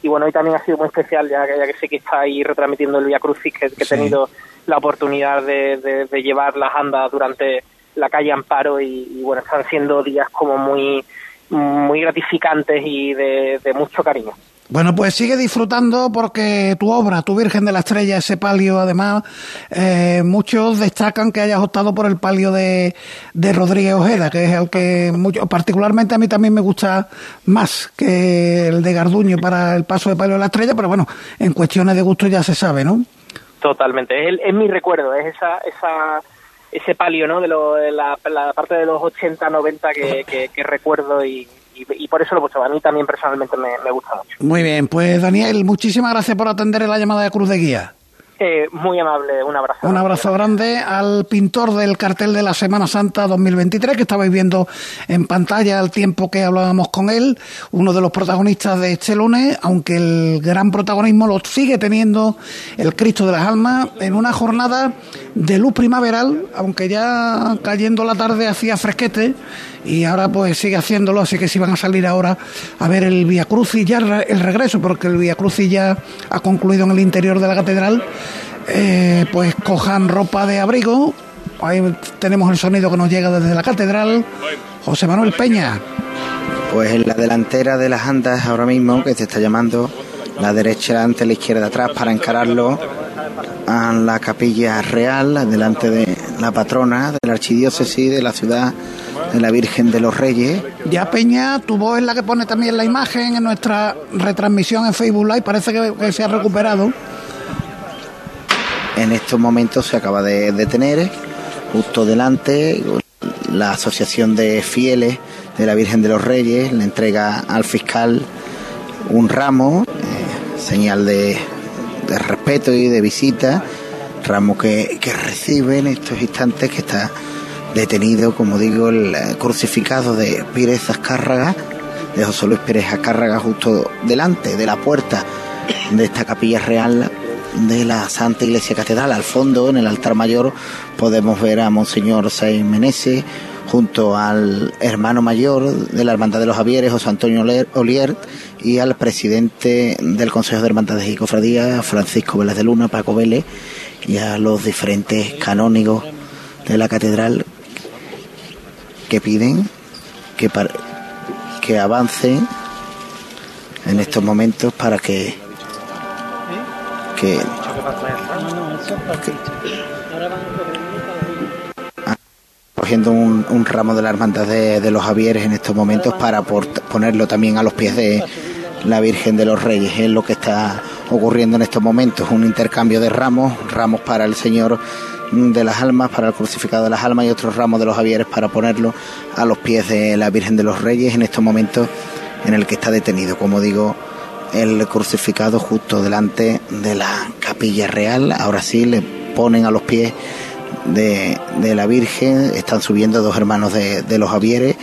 y, bueno, hoy también ha sido muy especial ya, ya que sé que está ahí retransmitiendo el Via Crucis que, he tenido la oportunidad de, de, llevar las andas durante la calle Amparo y, bueno, están siendo días como muy muy gratificantes y de mucho cariño. Bueno, pues sigue disfrutando porque tu obra, tu Virgen de la Estrella, ese palio, además, eh, muchos destacan que hayas optado por el palio de, de Rodríguez Ojeda, que es el que mucho, particularmente a mí también me gusta más que el de Garduño para el paso de palio de la Estrella, pero bueno, en cuestiones de gusto ya se sabe, ¿no? Totalmente, es, es mi recuerdo, es esa, esa, ese palio, ¿no? De, lo, de la, parte de los 80, 90 que, que recuerdo y y, por eso lo he puesto. A mí también personalmente me, gusta mucho. Muy bien, pues Daniel, muchísimas gracias por atender la llamada de Cruz de Guía. Eh, muy amable, un abrazo. Un abrazo grande al pintor del cartel de la Semana Santa 2023 que estabais viendo en pantalla al tiempo que hablábamos con él, uno de los protagonistas de este lunes, aunque el gran protagonismo lo sigue teniendo el Cristo de las Almas en una jornada de luz primaveral, aunque ya cayendo la tarde hacía fresquete y ahora pues sigue haciéndolo, así que si van a salir ahora a ver el Via Crucis ya el regreso, porque el Via Crucis ya ha concluido en el interior de la catedral, eh, pues cojan ropa de abrigo, ahí tenemos el sonido que nos llega desde la catedral, José Manuel Peña. Pues en la delantera de las andas ahora mismo, que se está llamando la derecha ante la izquierda atrás para encararlo a la capilla real, delante de la patrona de la archidiócesis de la ciudad de la Virgen de los Reyes. Ya Peña, tu voz es la que pone también la imagen en nuestra retransmisión en Facebook Live, parece que, se ha recuperado. En estos momentos se acaba de detener, justo delante, la Asociación de Fieles de la Virgen de los Reyes le entrega al fiscal un ramo, eh, señal de, respeto y de visita, ramo que, que recibe en estos instantes que está detenido, como digo, el eh, crucificado de Pírez Azcárraga, de José Luis Pérez Azcárraga, justo delante de la puerta de esta capilla real de la Santa Iglesia Catedral. Al fondo, en el altar mayor, podemos ver a Monseñor Sainz Meneses junto al hermano mayor de la Hermandad de los Javieres, José Antonio Olier, y al presidente del Consejo de Hermandades y Cofradías, Francisco Vélez de Luna, Paco Vélez, y a los diferentes canónigos de la catedral que piden que, que avancen en estos momentos para que, que, cogiendo un, un, ramo de la hermandad de, de, los Javieres en estos momentos para ponerlo también a los pies de la Virgen de los Reyes. Es lo que está ocurriendo en estos momentos, un intercambio de ramos, ramos para el Señor de las almas, para el crucificado de las almas y otros ramos de los Javieres para ponerlo a los pies de la Virgen de los Reyes en estos momentos en el que está detenido, como digo, el crucificado justo delante de la capilla real. Ahora sí le ponen a los pies de, la Virgen, están subiendo dos hermanos de, los Javieres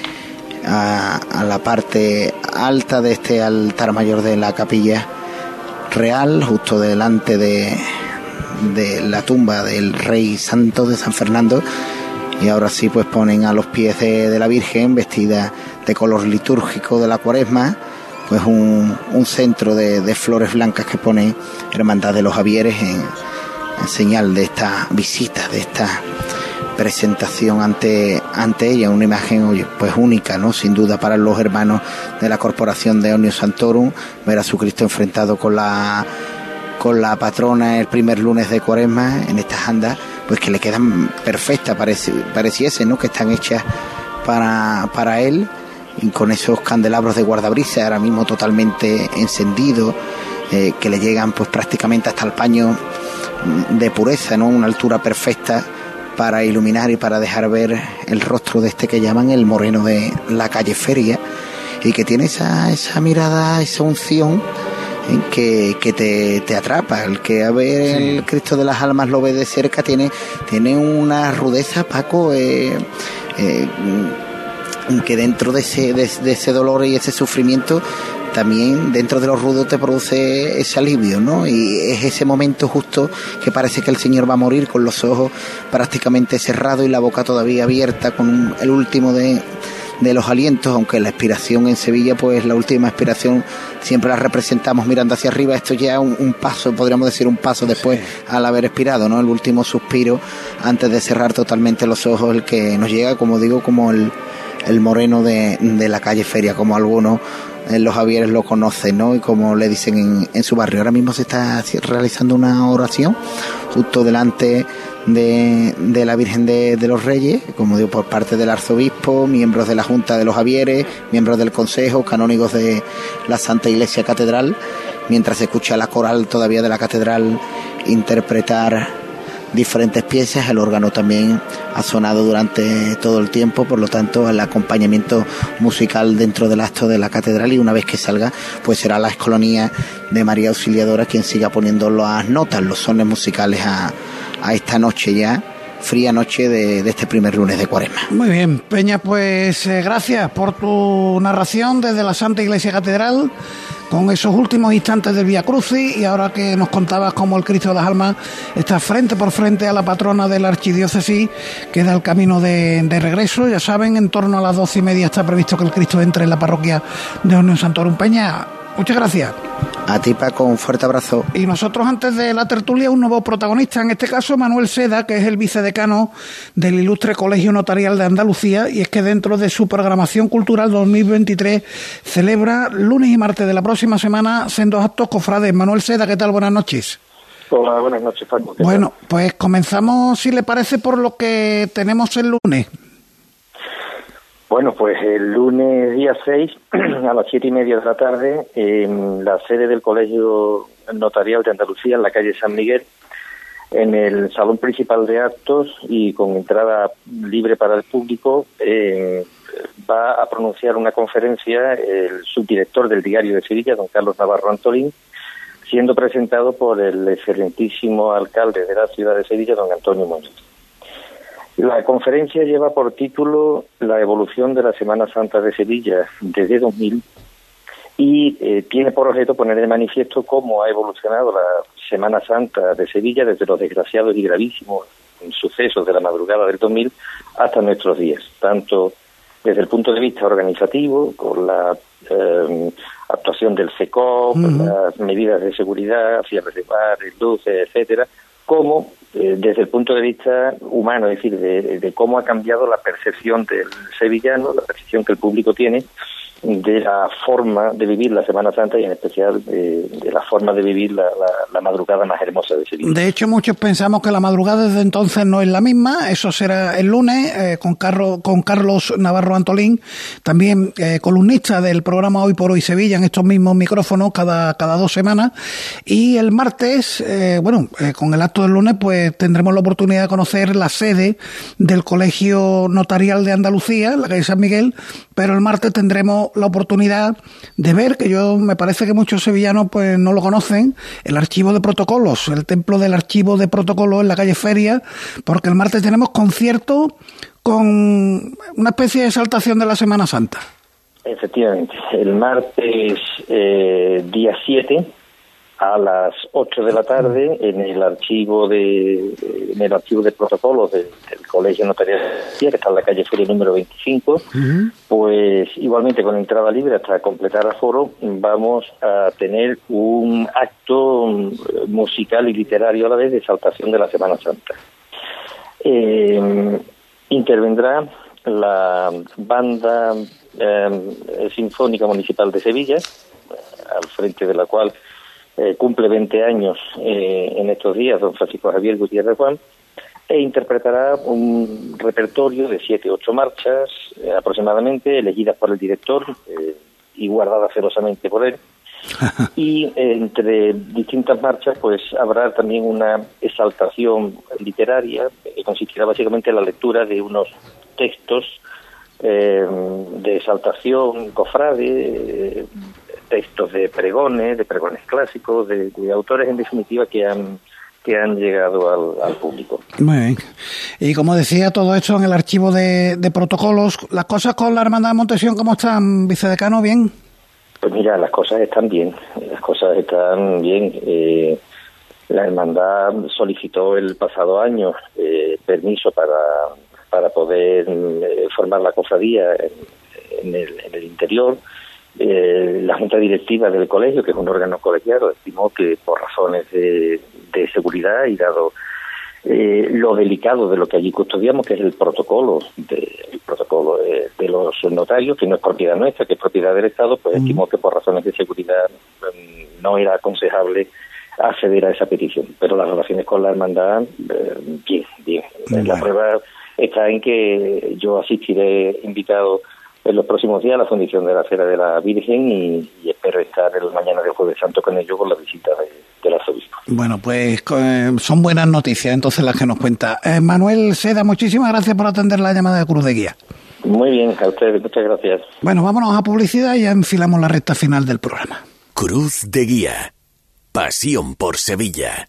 a la parte alta de este altar mayor de la capilla real, justo delante de, de la tumba del rey santo de San Fernando y ahora sí pues ponen a los pies de, la Virgen vestida de color litúrgico de la cuaresma pues un, centro de, flores blancas que pone Hermandad de los Javieres en, señal de esta visita, de esta presentación ante, ante ella, una imagen pues única, ¿no? Sin duda para los hermanos de la corporación de Onio Santorum, ver a su Cristo enfrentado con la con la patrona el primer lunes de cuaresma en estas andas, pues que le quedan perfectas, pareciese, ¿no? Que están hechas para, para él, y con esos candelabros de guardabrisa ahora mismo totalmente encendidos, eh, que le llegan pues prácticamente hasta el paño de pureza, ¿no? Una altura perfecta para iluminar y para dejar ver el rostro de este que llaman el moreno de la calle Feria y que tiene esa, esa mirada, esa unción que, que te, te, atrapa. El que a ver el Cristo de las Almas lo ve de cerca tiene, tiene una rudeza, Paco, eh, eh, que dentro de ese, de, ese dolor y ese sufrimiento también dentro de los rudos te produce ese alivio, ¿no? Y es ese momento justo que parece que el Señor va a morir con los ojos prácticamente cerrados y la boca todavía abierta, con el último de, de los alientos, aunque la expiración en Sevilla, pues la última expiración. Siempre la representamos mirando hacia arriba, esto ya es un, paso, podríamos decir un paso después al haber expirado, ¿no? El último suspiro antes de cerrar totalmente los ojos, el que nos llega, como digo, como el, el moreno de, de la calle Feria, como algunos los Javieres lo conocen, ¿no? Y como le dicen en, en, su barrio. Ahora mismo se está realizando una oración justo delante de, de la Virgen de, de, los Reyes, como digo, por parte del arzobispo, miembros de la Junta de los Javieres, miembros del Consejo, canónigos de la Santa Iglesia Catedral, mientras se escucha la coral todavía de la Catedral interpretar diferentes piezas, el órgano también ha sonado durante todo el tiempo, por lo tanto el acompañamiento musical dentro del acto de la catedral y una vez que salga pues será la escolonía de María Auxiliadora quien siga poniendo las notas, los sones musicales a, a esta noche ya fría noche de, este primer lunes de cuaresma. Muy bien, Peña, pues eh, gracias por tu narración desde la Santa Iglesia Catedral con esos últimos instantes del Vía Crucis y ahora que nos contabas cómo el Cristo de las Almas está frente por frente a la patrona de la archidiócesis, que da el camino de, de regreso. Ya saben, en torno a las doce y media está previsto que el Cristo entre en la parroquia de Unión Santorum Peña. Muchas gracias. A ti, Paco, un fuerte abrazo. Y nosotros, antes de la tertulia, un nuevo protagonista, en este caso Manuel Seda, que es el vicedecano del Ilustre Colegio Notarial de Andalucía, y es que dentro de su programación cultural 2023 celebra lunes y martes de la próxima semana sendos actos cofrades. Manuel Seda, ¿qué tal? Buenas noches. Hola, buenas noches, Paco. Bueno, pues comenzamos, si le parece, por lo que tenemos el lunes. Bueno, pues el lunes día 6 a las siete y media de la tarde en la sede del Colegio Notarial de Andalucía, en la calle San Miguel, en el salón principal de actos y con entrada libre para el público, eh, va a pronunciar una conferencia el subdirector del Diario de Sevilla, don Carlos Navarro Antolín, siendo presentado por el excelentísimo alcalde de la ciudad de Sevilla, don Antonio Muñoz. La conferencia lleva por título La evolución de la Semana Santa de Sevilla desde 2000 y eh, tiene por objeto poner de manifiesto cómo ha evolucionado la Semana Santa de Sevilla desde los desgraciados y gravísimos sucesos de la madrugada del 2000 hasta nuestros días, tanto desde el punto de vista organizativo, con la eh, actuación del CECOP, las medidas de seguridad, cierres de bares, luces, etcétera, como desde el punto de vista humano, es decir, de, cómo ha cambiado la percepción del sevillano, la percepción que el público tiene de la forma de vivir la Semana Santa y en especial de, la forma de vivir la, madrugada más hermosa de Sevilla. De hecho, muchos pensamos que la madrugada desde entonces no es la misma. Eso será el lunes eh, con, con Carlos Navarro Antolín, también eh, columnista del programa Hoy por Hoy Sevilla en estos mismos micrófonos cada, cada dos semanas. Y el martes, eh, bueno, con el acto del lunes, pues tendremos la oportunidad de conocer la sede del Colegio Notarial de Andalucía, la calle San Miguel, pero el martes tendremos la oportunidad de ver, que yo me parece que muchos sevillanos pues no lo conocen, el archivo de protocolos, el templo del archivo de protocolos en la calle Feria, porque el martes tenemos concierto con una especie de exaltación de la Semana Santa. Efectivamente, el martes eh, día 7 a las 8 de la tarde en el archivo de en el archivo de protocolos del Colegio Notarial que está en la calle Feria número 25 pues igualmente con entrada libre hasta completar aforo vamos a tener un acto mm, musical y literario a la vez de exaltación de la Semana Santa. Eh, intervendrá la banda eh, sinfónica municipal de Sevilla al frente de la cual eh, cumple 20 años eh, en estos días, don Francisco Javier Gutiérrez Juan, e interpretará un repertorio de siete ocho marchas eh, aproximadamente, elegidas por el director y guardadas celosamente por él. y entre distintas marchas, pues habrá también una exaltación literaria que consistirá básicamente en la lectura de unos textos de exaltación cofrade, textos de pregones, de pregones clásicos, de, autores en definitiva que han que han llegado al, público. Muy bien. Y como decía, todo esto en el archivo de, protocolos. ¿Las cosas con la Hermandad de Montesión cómo están, vicedecano? ¿Bien? Pues mira, las cosas están bien. Las cosas están bien. Eh, la Hermandad solicitó el pasado año eh, permiso para, para poder eh, formar la cofradía en, el, en el interior eh, la Junta Directiva del colegio, que es un órgano colegiado, estimó que por razones de, seguridad y dado eh, lo delicado de lo que allí custodiamos, que es el protocolo, de, el protocolo de, los notarios, que no es propiedad nuestra, que es propiedad del Estado, pues estimó que por razones de seguridad mm, no era aconsejable acceder a esa petición. Pero las relaciones con la hermandad, eh, bien, bien. La prueba está en que yo asistiré invitado en los próximos días la fundición de la Feria de la Virgen y, espero estar el mañana de Jueves Santo con ellos con la visita de, la arzobispo. Bueno, pues eh, son buenas noticias entonces las que nos cuenta. Eh, Manuel Seda, muchísimas gracias por atender la llamada de Cruz de Guía. Muy bien, a ustedes, muchas gracias. Bueno, vámonos a publicidad y ya enfilamos la recta final del programa. Cruz de Guía. Pasión por Sevilla.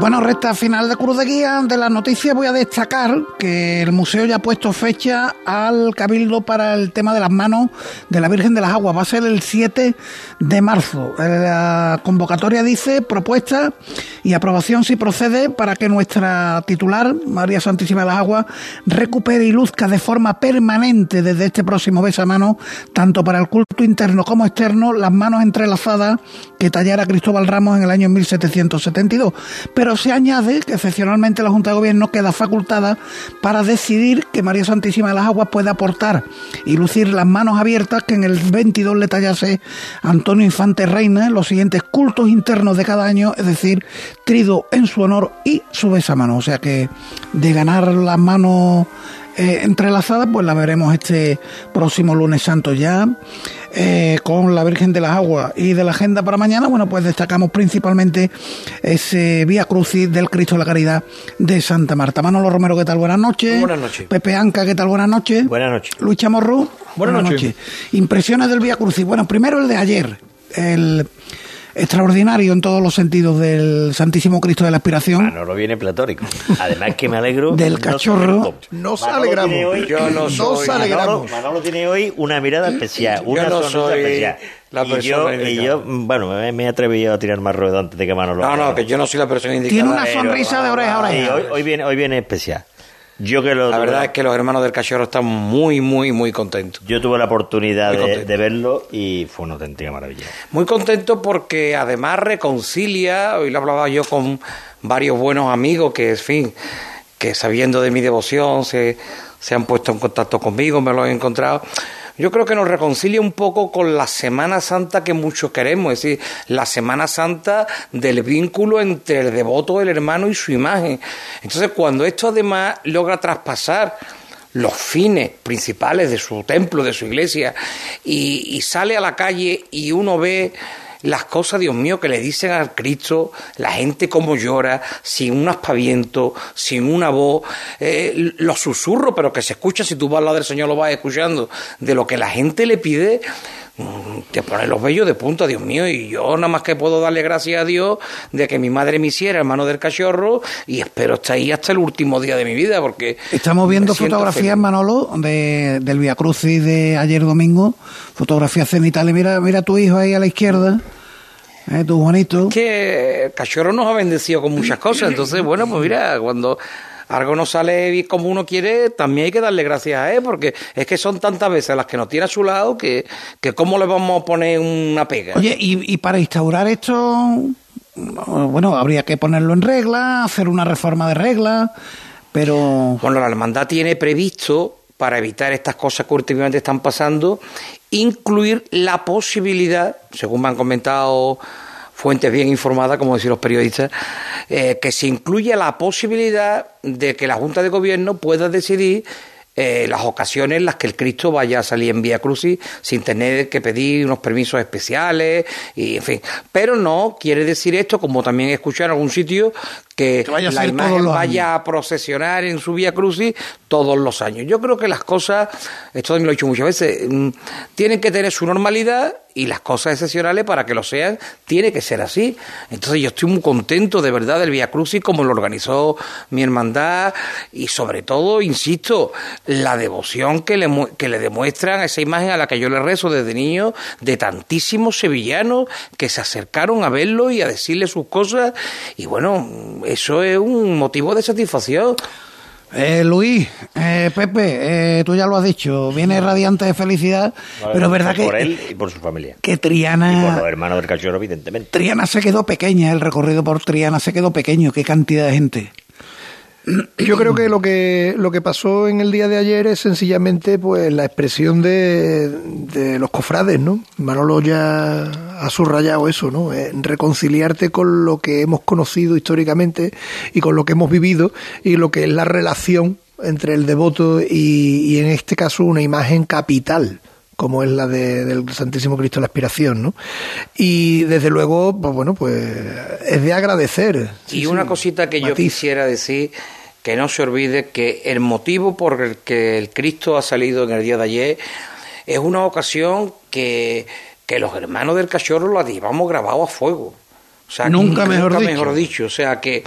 Bueno, recta final de Cruz de Guía. De las noticias voy a destacar que el museo ya ha puesto fecha al Cabildo para el tema de las manos de la Virgen de las Aguas. Va a ser el 7 de marzo. La convocatoria dice propuesta y aprobación si procede para que nuestra titular, María Santísima de las Aguas, recupere y luzca de forma permanente desde este próximo mano, tanto para el culto interno como externo, las manos entrelazadas que tallara Cristóbal Ramos en el año 1772 pero se añade que excepcionalmente la Junta de Gobierno queda facultada para decidir que María Santísima de las Aguas puede aportar y lucir las manos abiertas que en el 22 le tallase Antonio Infante Reina en los siguientes cultos internos de cada año, es decir, trido en su honor y su besamano. O sea que de ganar las manos eh, entrelazadas, pues la veremos este próximo lunes santo ya. Eh, con la Virgen de las Aguas y de la agenda para mañana, bueno, pues destacamos principalmente ese Vía Crucis del Cristo de la Caridad de Santa Marta. Manolo Romero, ¿qué tal? Buenas noches. Buenas noches. Pepe Anca, ¿qué tal? Buenas noches. Buenas noches. Luis Chamorro. Buenas, noches. Impresiones del Vía Crucis. Bueno, primero el de ayer. El extraordinario en todos los sentidos del Santísimo Cristo de la Aspiración. Manolo viene platórico. Además que me alegro. del cachorro. Nos alegramos. Yo no soy. Manolo, Manolo, tiene hoy una mirada especial, una sonrisa especial. La y yo, y yo, bueno, me he atrevido a tirar más ruedo antes de que Manolo. No, no, que yo no soy la persona indicada. Tiene una sonrisa de oreja a oreja. hoy, hoy, viene, hoy viene especial. Yo que la verdad es que los hermanos del Cachorro están muy, muy, muy contentos. Yo tuve la oportunidad de, verlo y fue una auténtica maravilla. Muy contento porque además reconcilia, hoy lo hablaba yo con varios buenos amigos que, en fin, que sabiendo de mi devoción se, se han puesto en contacto conmigo, me lo han encontrado yo creo que nos reconcilia un poco con la Semana Santa que muchos queremos, es decir, la Semana Santa del vínculo entre el devoto, el hermano y su imagen. Entonces, cuando esto además logra traspasar los fines principales de su templo, de su iglesia, y, y sale a la calle y uno ve las cosas, Dios mío, que le dicen al Cristo, la gente como llora, sin un aspaviento, sin una voz, eh, los susurros, pero que se escucha, si tú vas al lado del Señor lo vas escuchando, de lo que la gente le pide, mm, te pone los vellos de punta, Dios mío, y yo nada más que puedo darle gracias a Dios de que mi madre me hiciera hermano del cachorro y espero estar ahí hasta el último día de mi vida porque estamos viendo fotografías Manolo de, del Via Crucis de ayer domingo, fotografías cenitales, mira, mira tu hijo ahí a la izquierda ¿Eh, tu Juanito? Que Cachorro nos ha bendecido con muchas cosas, entonces, bueno, pues mira, cuando algo no sale como uno quiere, también hay que darle gracias a él, porque es que son tantas veces las que nos tiene a su lado que, que cómo le vamos a poner una pega. Oye, y, y para instaurar esto, bueno, habría que ponerlo en regla, hacer una reforma de regla, pero... Bueno, la hermandad tiene previsto para evitar estas cosas que últimamente están pasando, incluir la posibilidad, según me han comentado fuentes bien informadas, como decir los periodistas, eh, que se incluya la posibilidad de que la Junta de Gobierno pueda decidir eh, las ocasiones en las que el Cristo vaya a salir en Vía Crucis sin tener que pedir unos permisos especiales y en fin. Pero no quiere decir esto, como también he escuchado en algún sitio, que, la imagen vaya a procesionar en su Vía Crucis todos los años. Yo creo que las cosas, esto también lo he dicho muchas veces, mm, tienen que tener su normalidad y las cosas excepcionales para que lo sean, tiene que ser así. Entonces yo estoy muy contento de verdad del Via Crucis como lo organizó mi hermandad y sobre todo, insisto, la devoción que le, que le demuestran a esa imagen a la que yo le rezo desde niño de tantísimos sevillanos que se acercaron a verlo y a decirle sus cosas y bueno, eso es un motivo de satisfacción. Eh, Luis, eh, Pepe, eh, tú ya lo has dicho, viene radiante de felicidad, pero es verdad que... Por él y por su familia. Que Triana... Y por los hermanos del cachorro, evidentemente. Triana se quedó pequeña, el recorrido por Triana se quedó pequeño, qué cantidad de gente. Yo creo que lo que lo que pasó en el día de ayer es sencillamente pues la expresión de, de los cofrades, ¿no? Manolo ya ha subrayado eso, ¿no? Eh, reconciliarte con lo que hemos conocido históricamente y con lo que hemos vivido y lo que es la relación entre el devoto y, y en este caso una imagen capital como es la de, del Santísimo Cristo la Aspiración, ¿no? Y desde luego, pues bueno, pues es de agradecer. y una cosita que yo quisiera decir, que no se olvide que el motivo por el que el Cristo ha salido en el día de ayer es una ocasión que, que los hermanos del cachorro la llevamos grabado a fuego. O sea, nunca, mejor, nunca dicho. mejor dicho. O sea que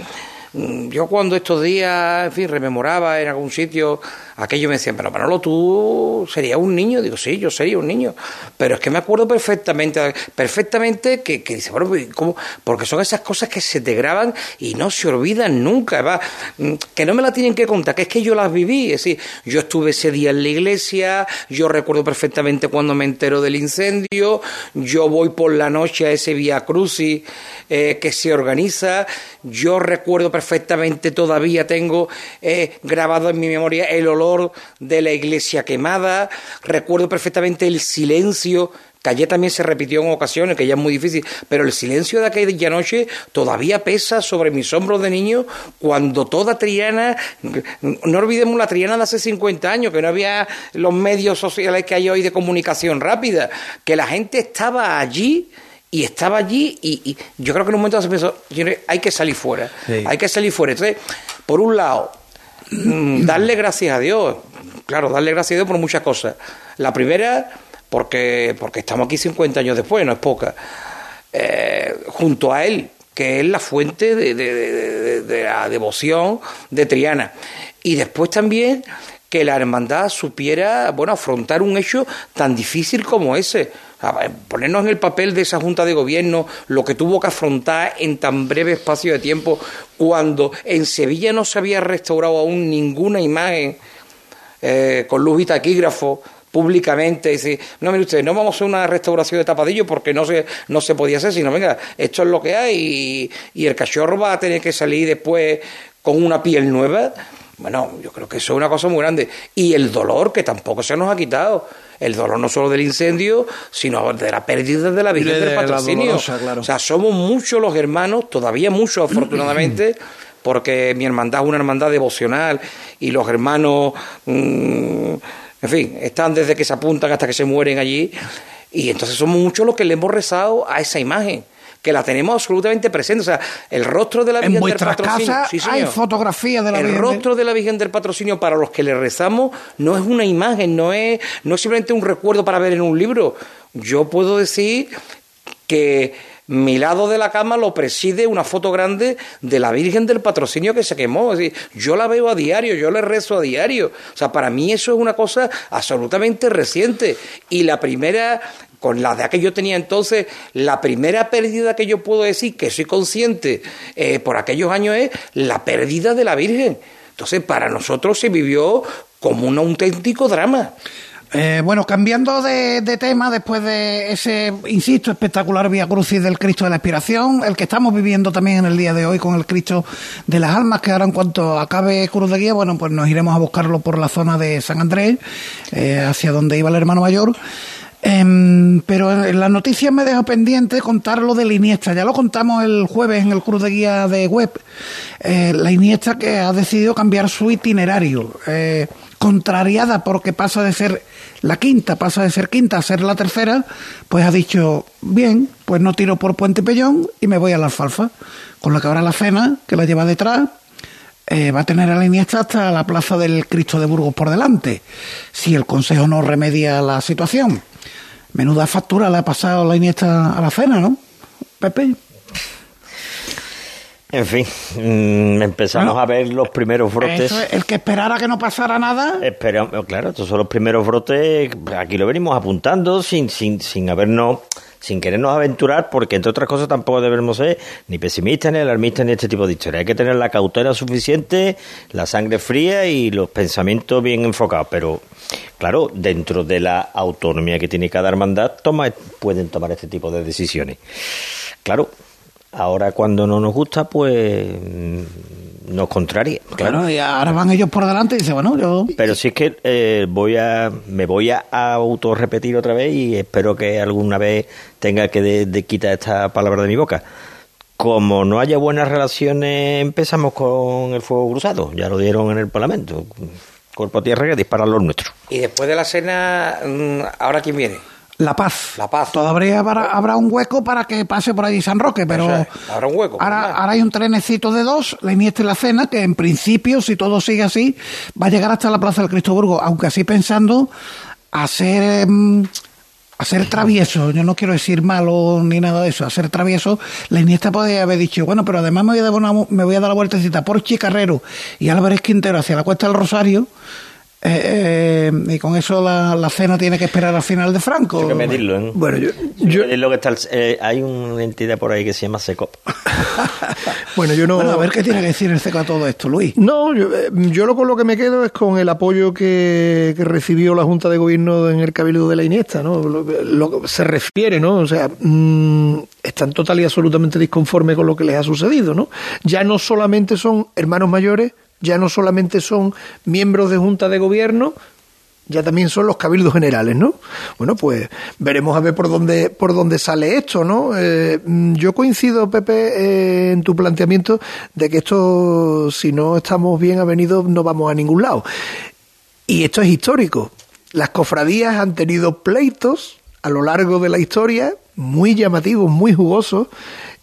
mm, yo cuando estos días, en fin, rememoraba en algún sitio aquello me decían, pero Manolo, tú serías un niño. Digo, sí, yo sería un niño. Pero es que me acuerdo perfectamente, perfectamente que, que dice, bueno, ¿cómo? Porque son esas cosas que se te graban y no se olvidan nunca. Mm, que no me la tienen que contar, que es que yo las viví. Es decir, yo estuve ese día en la iglesia, yo recuerdo perfectamente cuando me entero del incendio, yo voy por la noche a ese Via Crucis eh, que se organiza, yo recuerdo perfectamente, todavía tengo eh, grabado en mi memoria el olor de la iglesia quemada, recuerdo perfectamente el silencio que ayer también se repitió en ocasiones, que ya es muy difícil, pero el silencio de aquella noche todavía pesa sobre mis hombros de niño cuando toda Triana, no olvidemos la Triana de hace 50 años, que no había los medios sociales que hay hoy de comunicación rápida, que la gente estaba allí y estaba allí y, y, yo creo que en un momento se pensó, hay que salir fuera, sí. hay que salir fuera. Entonces, por un lado, darle gracias a Dios, claro, darle gracias a Dios por muchas cosas. La primera, porque, porque estamos aquí 50 años después, no es poca, eh, junto a Él, que es la fuente de, de, la devoción de Triana. Y después también que la hermandad supiera, bueno, afrontar un hecho tan difícil como ese. Ponernos en el papel de esa Junta de Gobierno, lo que tuvo que afrontar en tan breve espacio de tiempo, cuando en Sevilla no se había restaurado aún ninguna imagen eh, con luz y taquígrafo públicamente decir, no, mire usted, no vamos a hacer una restauración de tapadillo porque no se, no se podía hacer, sino venga, esto es lo que hay y, y el cachorro va a tener que salir después con una piel nueva. Bueno, yo creo que eso es una cosa muy grande. Y el dolor que tampoco se nos ha quitado. El dolor no solo del incendio, sino de la pérdida de la Virgen de del Patrocinio. Dolorosa, claro. O sea, somos muchos los hermanos, todavía muchos afortunadamente, porque mi hermandad es una hermandad devocional y los hermanos, mmm, en fin, están desde que se apuntan hasta que se mueren allí. Y entonces somos muchos los que le hemos rezado a esa imagen que la tenemos absolutamente presente. O sea, el rostro de la Virgen en del Patrocinio. Casas sí, hay fotografías de la el Virgen. rostro de la Virgen del Patrocinio para los que le rezamos no es una imagen, no es, no es simplemente un recuerdo para ver en un libro. Yo puedo decir que mi lado de la cama lo preside una foto grande de la Virgen del Patrocinio que se quemó. Es decir, yo la veo a diario, yo le rezo a diario. O sea, para mí eso es una cosa absolutamente reciente. Y la primera con la edad que yo tenía entonces, la primera pérdida que yo puedo decir que soy consciente eh, por aquellos años es la pérdida de la Virgen. Entonces, para nosotros se vivió como un auténtico drama. Eh, bueno, cambiando de, tema, después de ese, insisto, espectacular Vía Crucis del Cristo de la Expiración, el que estamos viviendo también en el día de hoy con el Cristo de las Almas, que ahora en cuanto acabe Cruz de Guía, bueno, pues nos iremos a buscarlo por la zona de San Andrés, eh, hacia donde iba el hermano mayor. Eh, pero en las noticias me deja pendiente contar lo de la Iniesta. Ya lo contamos el jueves en el Cruz de Guía de web. Eh, la Iniesta que ha decidido cambiar su itinerario. Eh, contrariada porque pasa de ser la quinta, pasa de ser quinta a ser la tercera, pues ha dicho, bien, pues no tiro por Puente Pellón y me voy a la alfalfa. Con lo que ahora la cena, que la lleva detrás, eh, va a tener a la Iniesta hasta la plaza del Cristo de Burgos por delante, si el Consejo no remedia la situación. Menuda factura le ha pasado la Iniesta a la cena, ¿no? Pepe. En fin, mmm, empezamos bueno, a ver los primeros brotes. Es, el que esperara que no pasara nada. Esperamos, claro, estos son los primeros brotes. Aquí lo venimos apuntando sin, sin, sin habernos sin querernos aventurar, porque entre otras cosas tampoco debemos ser ni pesimistas, ni alarmistas, ni este tipo de historias. Hay que tener la cautela suficiente, la sangre fría y los pensamientos bien enfocados. Pero, claro, dentro de la autonomía que tiene cada hermandad, toma, pueden tomar este tipo de decisiones. Claro, ahora cuando no nos gusta, pues nos contraría. Claro. y ahora van ellos por delante y dicen, bueno, yo... Pero sí es que eh, voy a, me voy a autorrepetir otra vez y espero que alguna vez tenga que de, quitar esta palabra de mi boca. Como no haya buenas relaciones, empezamos con el fuego cruzado. Ya lo dieron en el Parlamento. Cuerpo tierra que disparan los nuestros. Y después de la cena, mm, ¿ahora quién viene? La Paz. La Paz. Todavía habrá, un hueco para que pase por ahí San Roque, pero. habrá un hueco. Ahora, hay un trenecito de dos, la Iniesta y la Cena, que en principio, si todo sigue así, va a llegar hasta la Plaza del Cristoburgo, aunque así pensando hacer. Em, hacer travieso, yo no quiero decir malo ni nada de eso, hacer travieso, la Iniesta podría haber dicho, bueno, pero además me voy a dar, me voy a dar la vueltecita por Chicarrero y Álvarez Quintero hacia la Cuesta del Rosario, eh, eh, y con eso la, cena tiene que esperar al final de Franco. Hay que medirlo, ¿eh? Bueno, yo, que está eh, hay una entidad por ahí que se llama SECOP. bueno, yo no. a ver qué tiene que decir el SECOP a todo esto, Luis. No, yo, yo lo con lo que me quedo es con el apoyo que, recibió la Junta de Gobierno en el Cabildo de la Iniesta, ¿no? Lo, se refiere, ¿no? O sea, mm, están total y absolutamente disconformes con lo que les ha sucedido, ¿no? Ya no solamente son hermanos mayores, ya no solamente son miembros de junta de gobierno, ya también son los cabildos generales, ¿no? Bueno, pues veremos a ver por dónde, por dónde sale esto, ¿no? Eh, yo coincido, Pepe, eh, en tu planteamiento de que esto, si no estamos bien avenidos, no vamos a ningún lado. Y esto es histórico. Las cofradías han tenido pleitos a lo largo de la historia, muy llamativos, muy jugosos,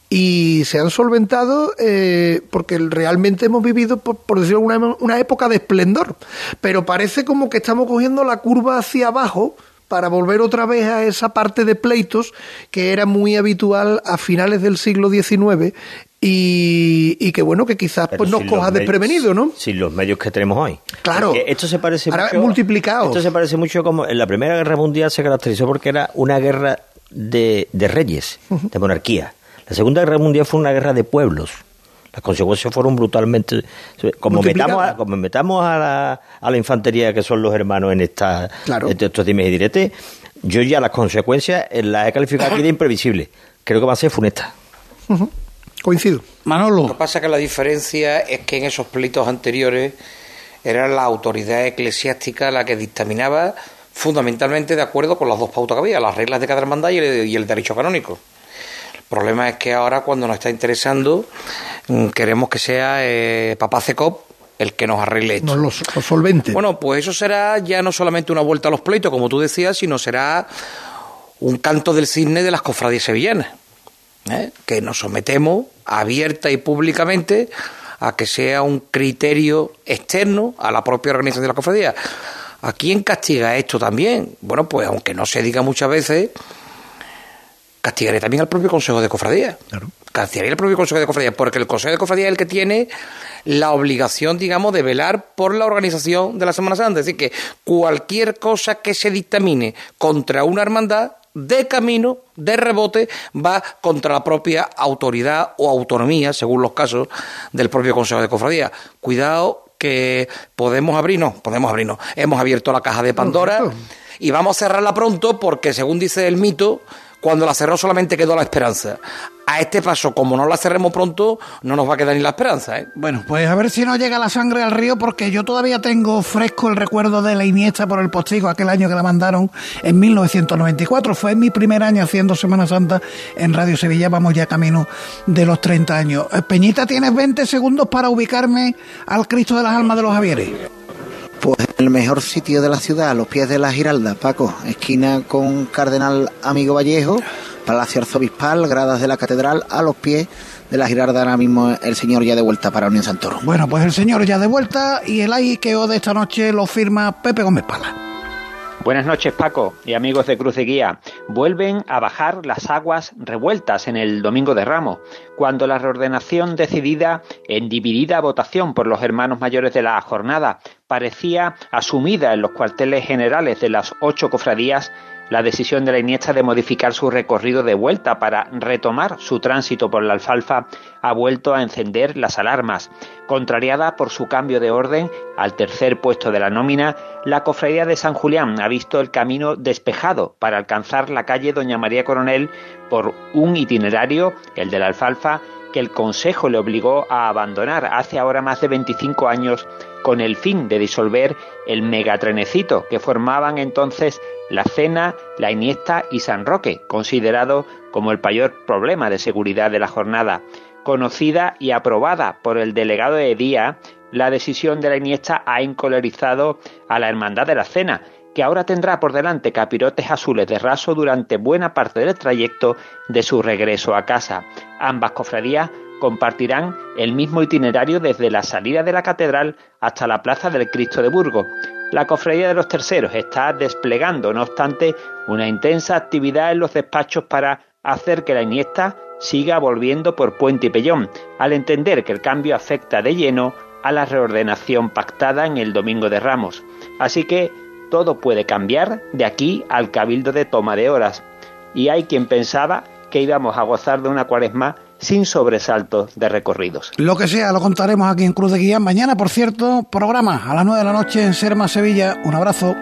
y se han solventado eh, porque realmente hemos vivido, por, decirlo una, una época de esplendor. Pero parece como que estamos cogiendo la curva hacia abajo para volver otra vez a esa parte de pleitos que era muy habitual a finales del siglo XIX y, que bueno, que quizás pues nos coja desprevenido, ¿no? Sin los medios que tenemos hoy. Claro. esto se parece Ahora mucho, multiplicado. Esto se parece mucho como en la Primera Guerra Mundial se caracterizó porque era una guerra de, de reyes, de monarquía. La Segunda Guerra Mundial fue una guerra de pueblos. Las consecuencias fueron brutalmente. Como metamos, a, como metamos a la, a la infantería, que son los hermanos en esta, estos dimes y diretes, yo ya las consecuencias las he calificado aquí de imprevisibles. Creo que va a ser funesta. Coincido. Manolo. Lo que pasa es que la diferencia es que en esos pleitos anteriores era la autoridad eclesiástica la que dictaminaba fundamentalmente de acuerdo con las dos pautas que había, las reglas de cada hermandad y el derecho canónico. El problema es que ahora cuando nos está interesando mm, queremos que sea eh, Papá Cecop el que nos arregle esto. No, los, solventes. Bueno, pues eso será ya no solamente una vuelta a los pleitos, como tú decías, sino será un canto del cisne de las cofradías sevillanas, ¿eh? que nos sometemos abierta y públicamente a que sea un criterio externo a la propia organización de la cofradía. ¿A quién castiga esto también? Bueno, pues aunque no se diga muchas veces, castigaré también al propio Consejo de Cofradía. Claro. Castigaré al propio Consejo de Cofradía, porque el Consejo de Cofradía es el que tiene la obligación, digamos, de velar por la organización de la Semana Santa. Es decir, que cualquier cosa que se dictamine contra una hermandad, de camino, de rebote, va contra la propia autoridad o autonomía, según los casos, del propio Consejo de Cofradía. Cuidado que podemos abrirnos, podemos abrirnos. Hemos abierto la caja de Pandora y vamos a cerrarla pronto porque, según dice el mito, cuando la cerró solamente quedó la esperanza. A este paso, como no la cerremos pronto, no nos va a quedar ni la esperanza. ¿eh? Bueno, pues a ver si no llega la sangre al río, porque yo todavía tengo fresco el recuerdo de la Iniesta por el postigo, aquel año que la mandaron en 1994. Fue mi primer año haciendo Semana Santa en Radio Sevilla, vamos ya camino de los 30 años. Eh, Peñita, tienes 20 segundos para ubicarme al Cristo de las Almas de los Javieres. El mejor sitio de la ciudad, a los pies de la Giralda, Paco, esquina con Cardenal Amigo Vallejo, Palacio Arzobispal, gradas de la Catedral, a los pies de la Giralda ahora mismo el señor ya de vuelta para Unión Santoro. Bueno, pues el señor ya de vuelta y el o de esta noche lo firma Pepe Gómez Pala. Buenas noches Paco y amigos de Cruz de Guía. Vuelven a bajar las aguas revueltas en el Domingo de Ramos, cuando la reordenación decidida en dividida votación por los hermanos mayores de la jornada parecía asumida en los cuarteles generales de las ocho cofradías la decisión de la Iniesta de modificar su recorrido de vuelta para retomar su tránsito por la alfalfa ha vuelto a encender las alarmas. Contrariada por su cambio de orden al tercer puesto de la nómina, la cofradía de San Julián ha visto el camino despejado para alcanzar la calle Doña María Coronel por un itinerario, el de la alfalfa, que el Consejo le obligó a abandonar hace ahora más de 25 años con el fin de disolver el megatrenecito que formaban entonces la Cena, la Iniesta y San Roque, considerado como el mayor problema de seguridad de la jornada. Conocida y aprobada por el delegado de Día, la decisión de la Iniesta ha encolerizado a la Hermandad de la Cena, que ahora tendrá por delante capirotes azules de raso durante buena parte del trayecto de su regreso a casa. Ambas cofradías compartirán el mismo itinerario desde la salida de la catedral hasta la plaza del Cristo de Burgos. La Cofradía de los Terceros está desplegando, no obstante, una intensa actividad en los despachos para hacer que la Iniesta siga volviendo por Puente y Pellón, al entender que el cambio afecta de lleno a la reordenación pactada en el Domingo de Ramos. Así que todo puede cambiar de aquí al cabildo de toma de horas. Y hay quien pensaba que íbamos a gozar de una cuaresma sin sobresaltos de recorridos. Lo que sea, lo contaremos aquí en Cruz de Guía. Mañana, por cierto, programa a las 9 de la noche en Serma, Sevilla. Un abrazo.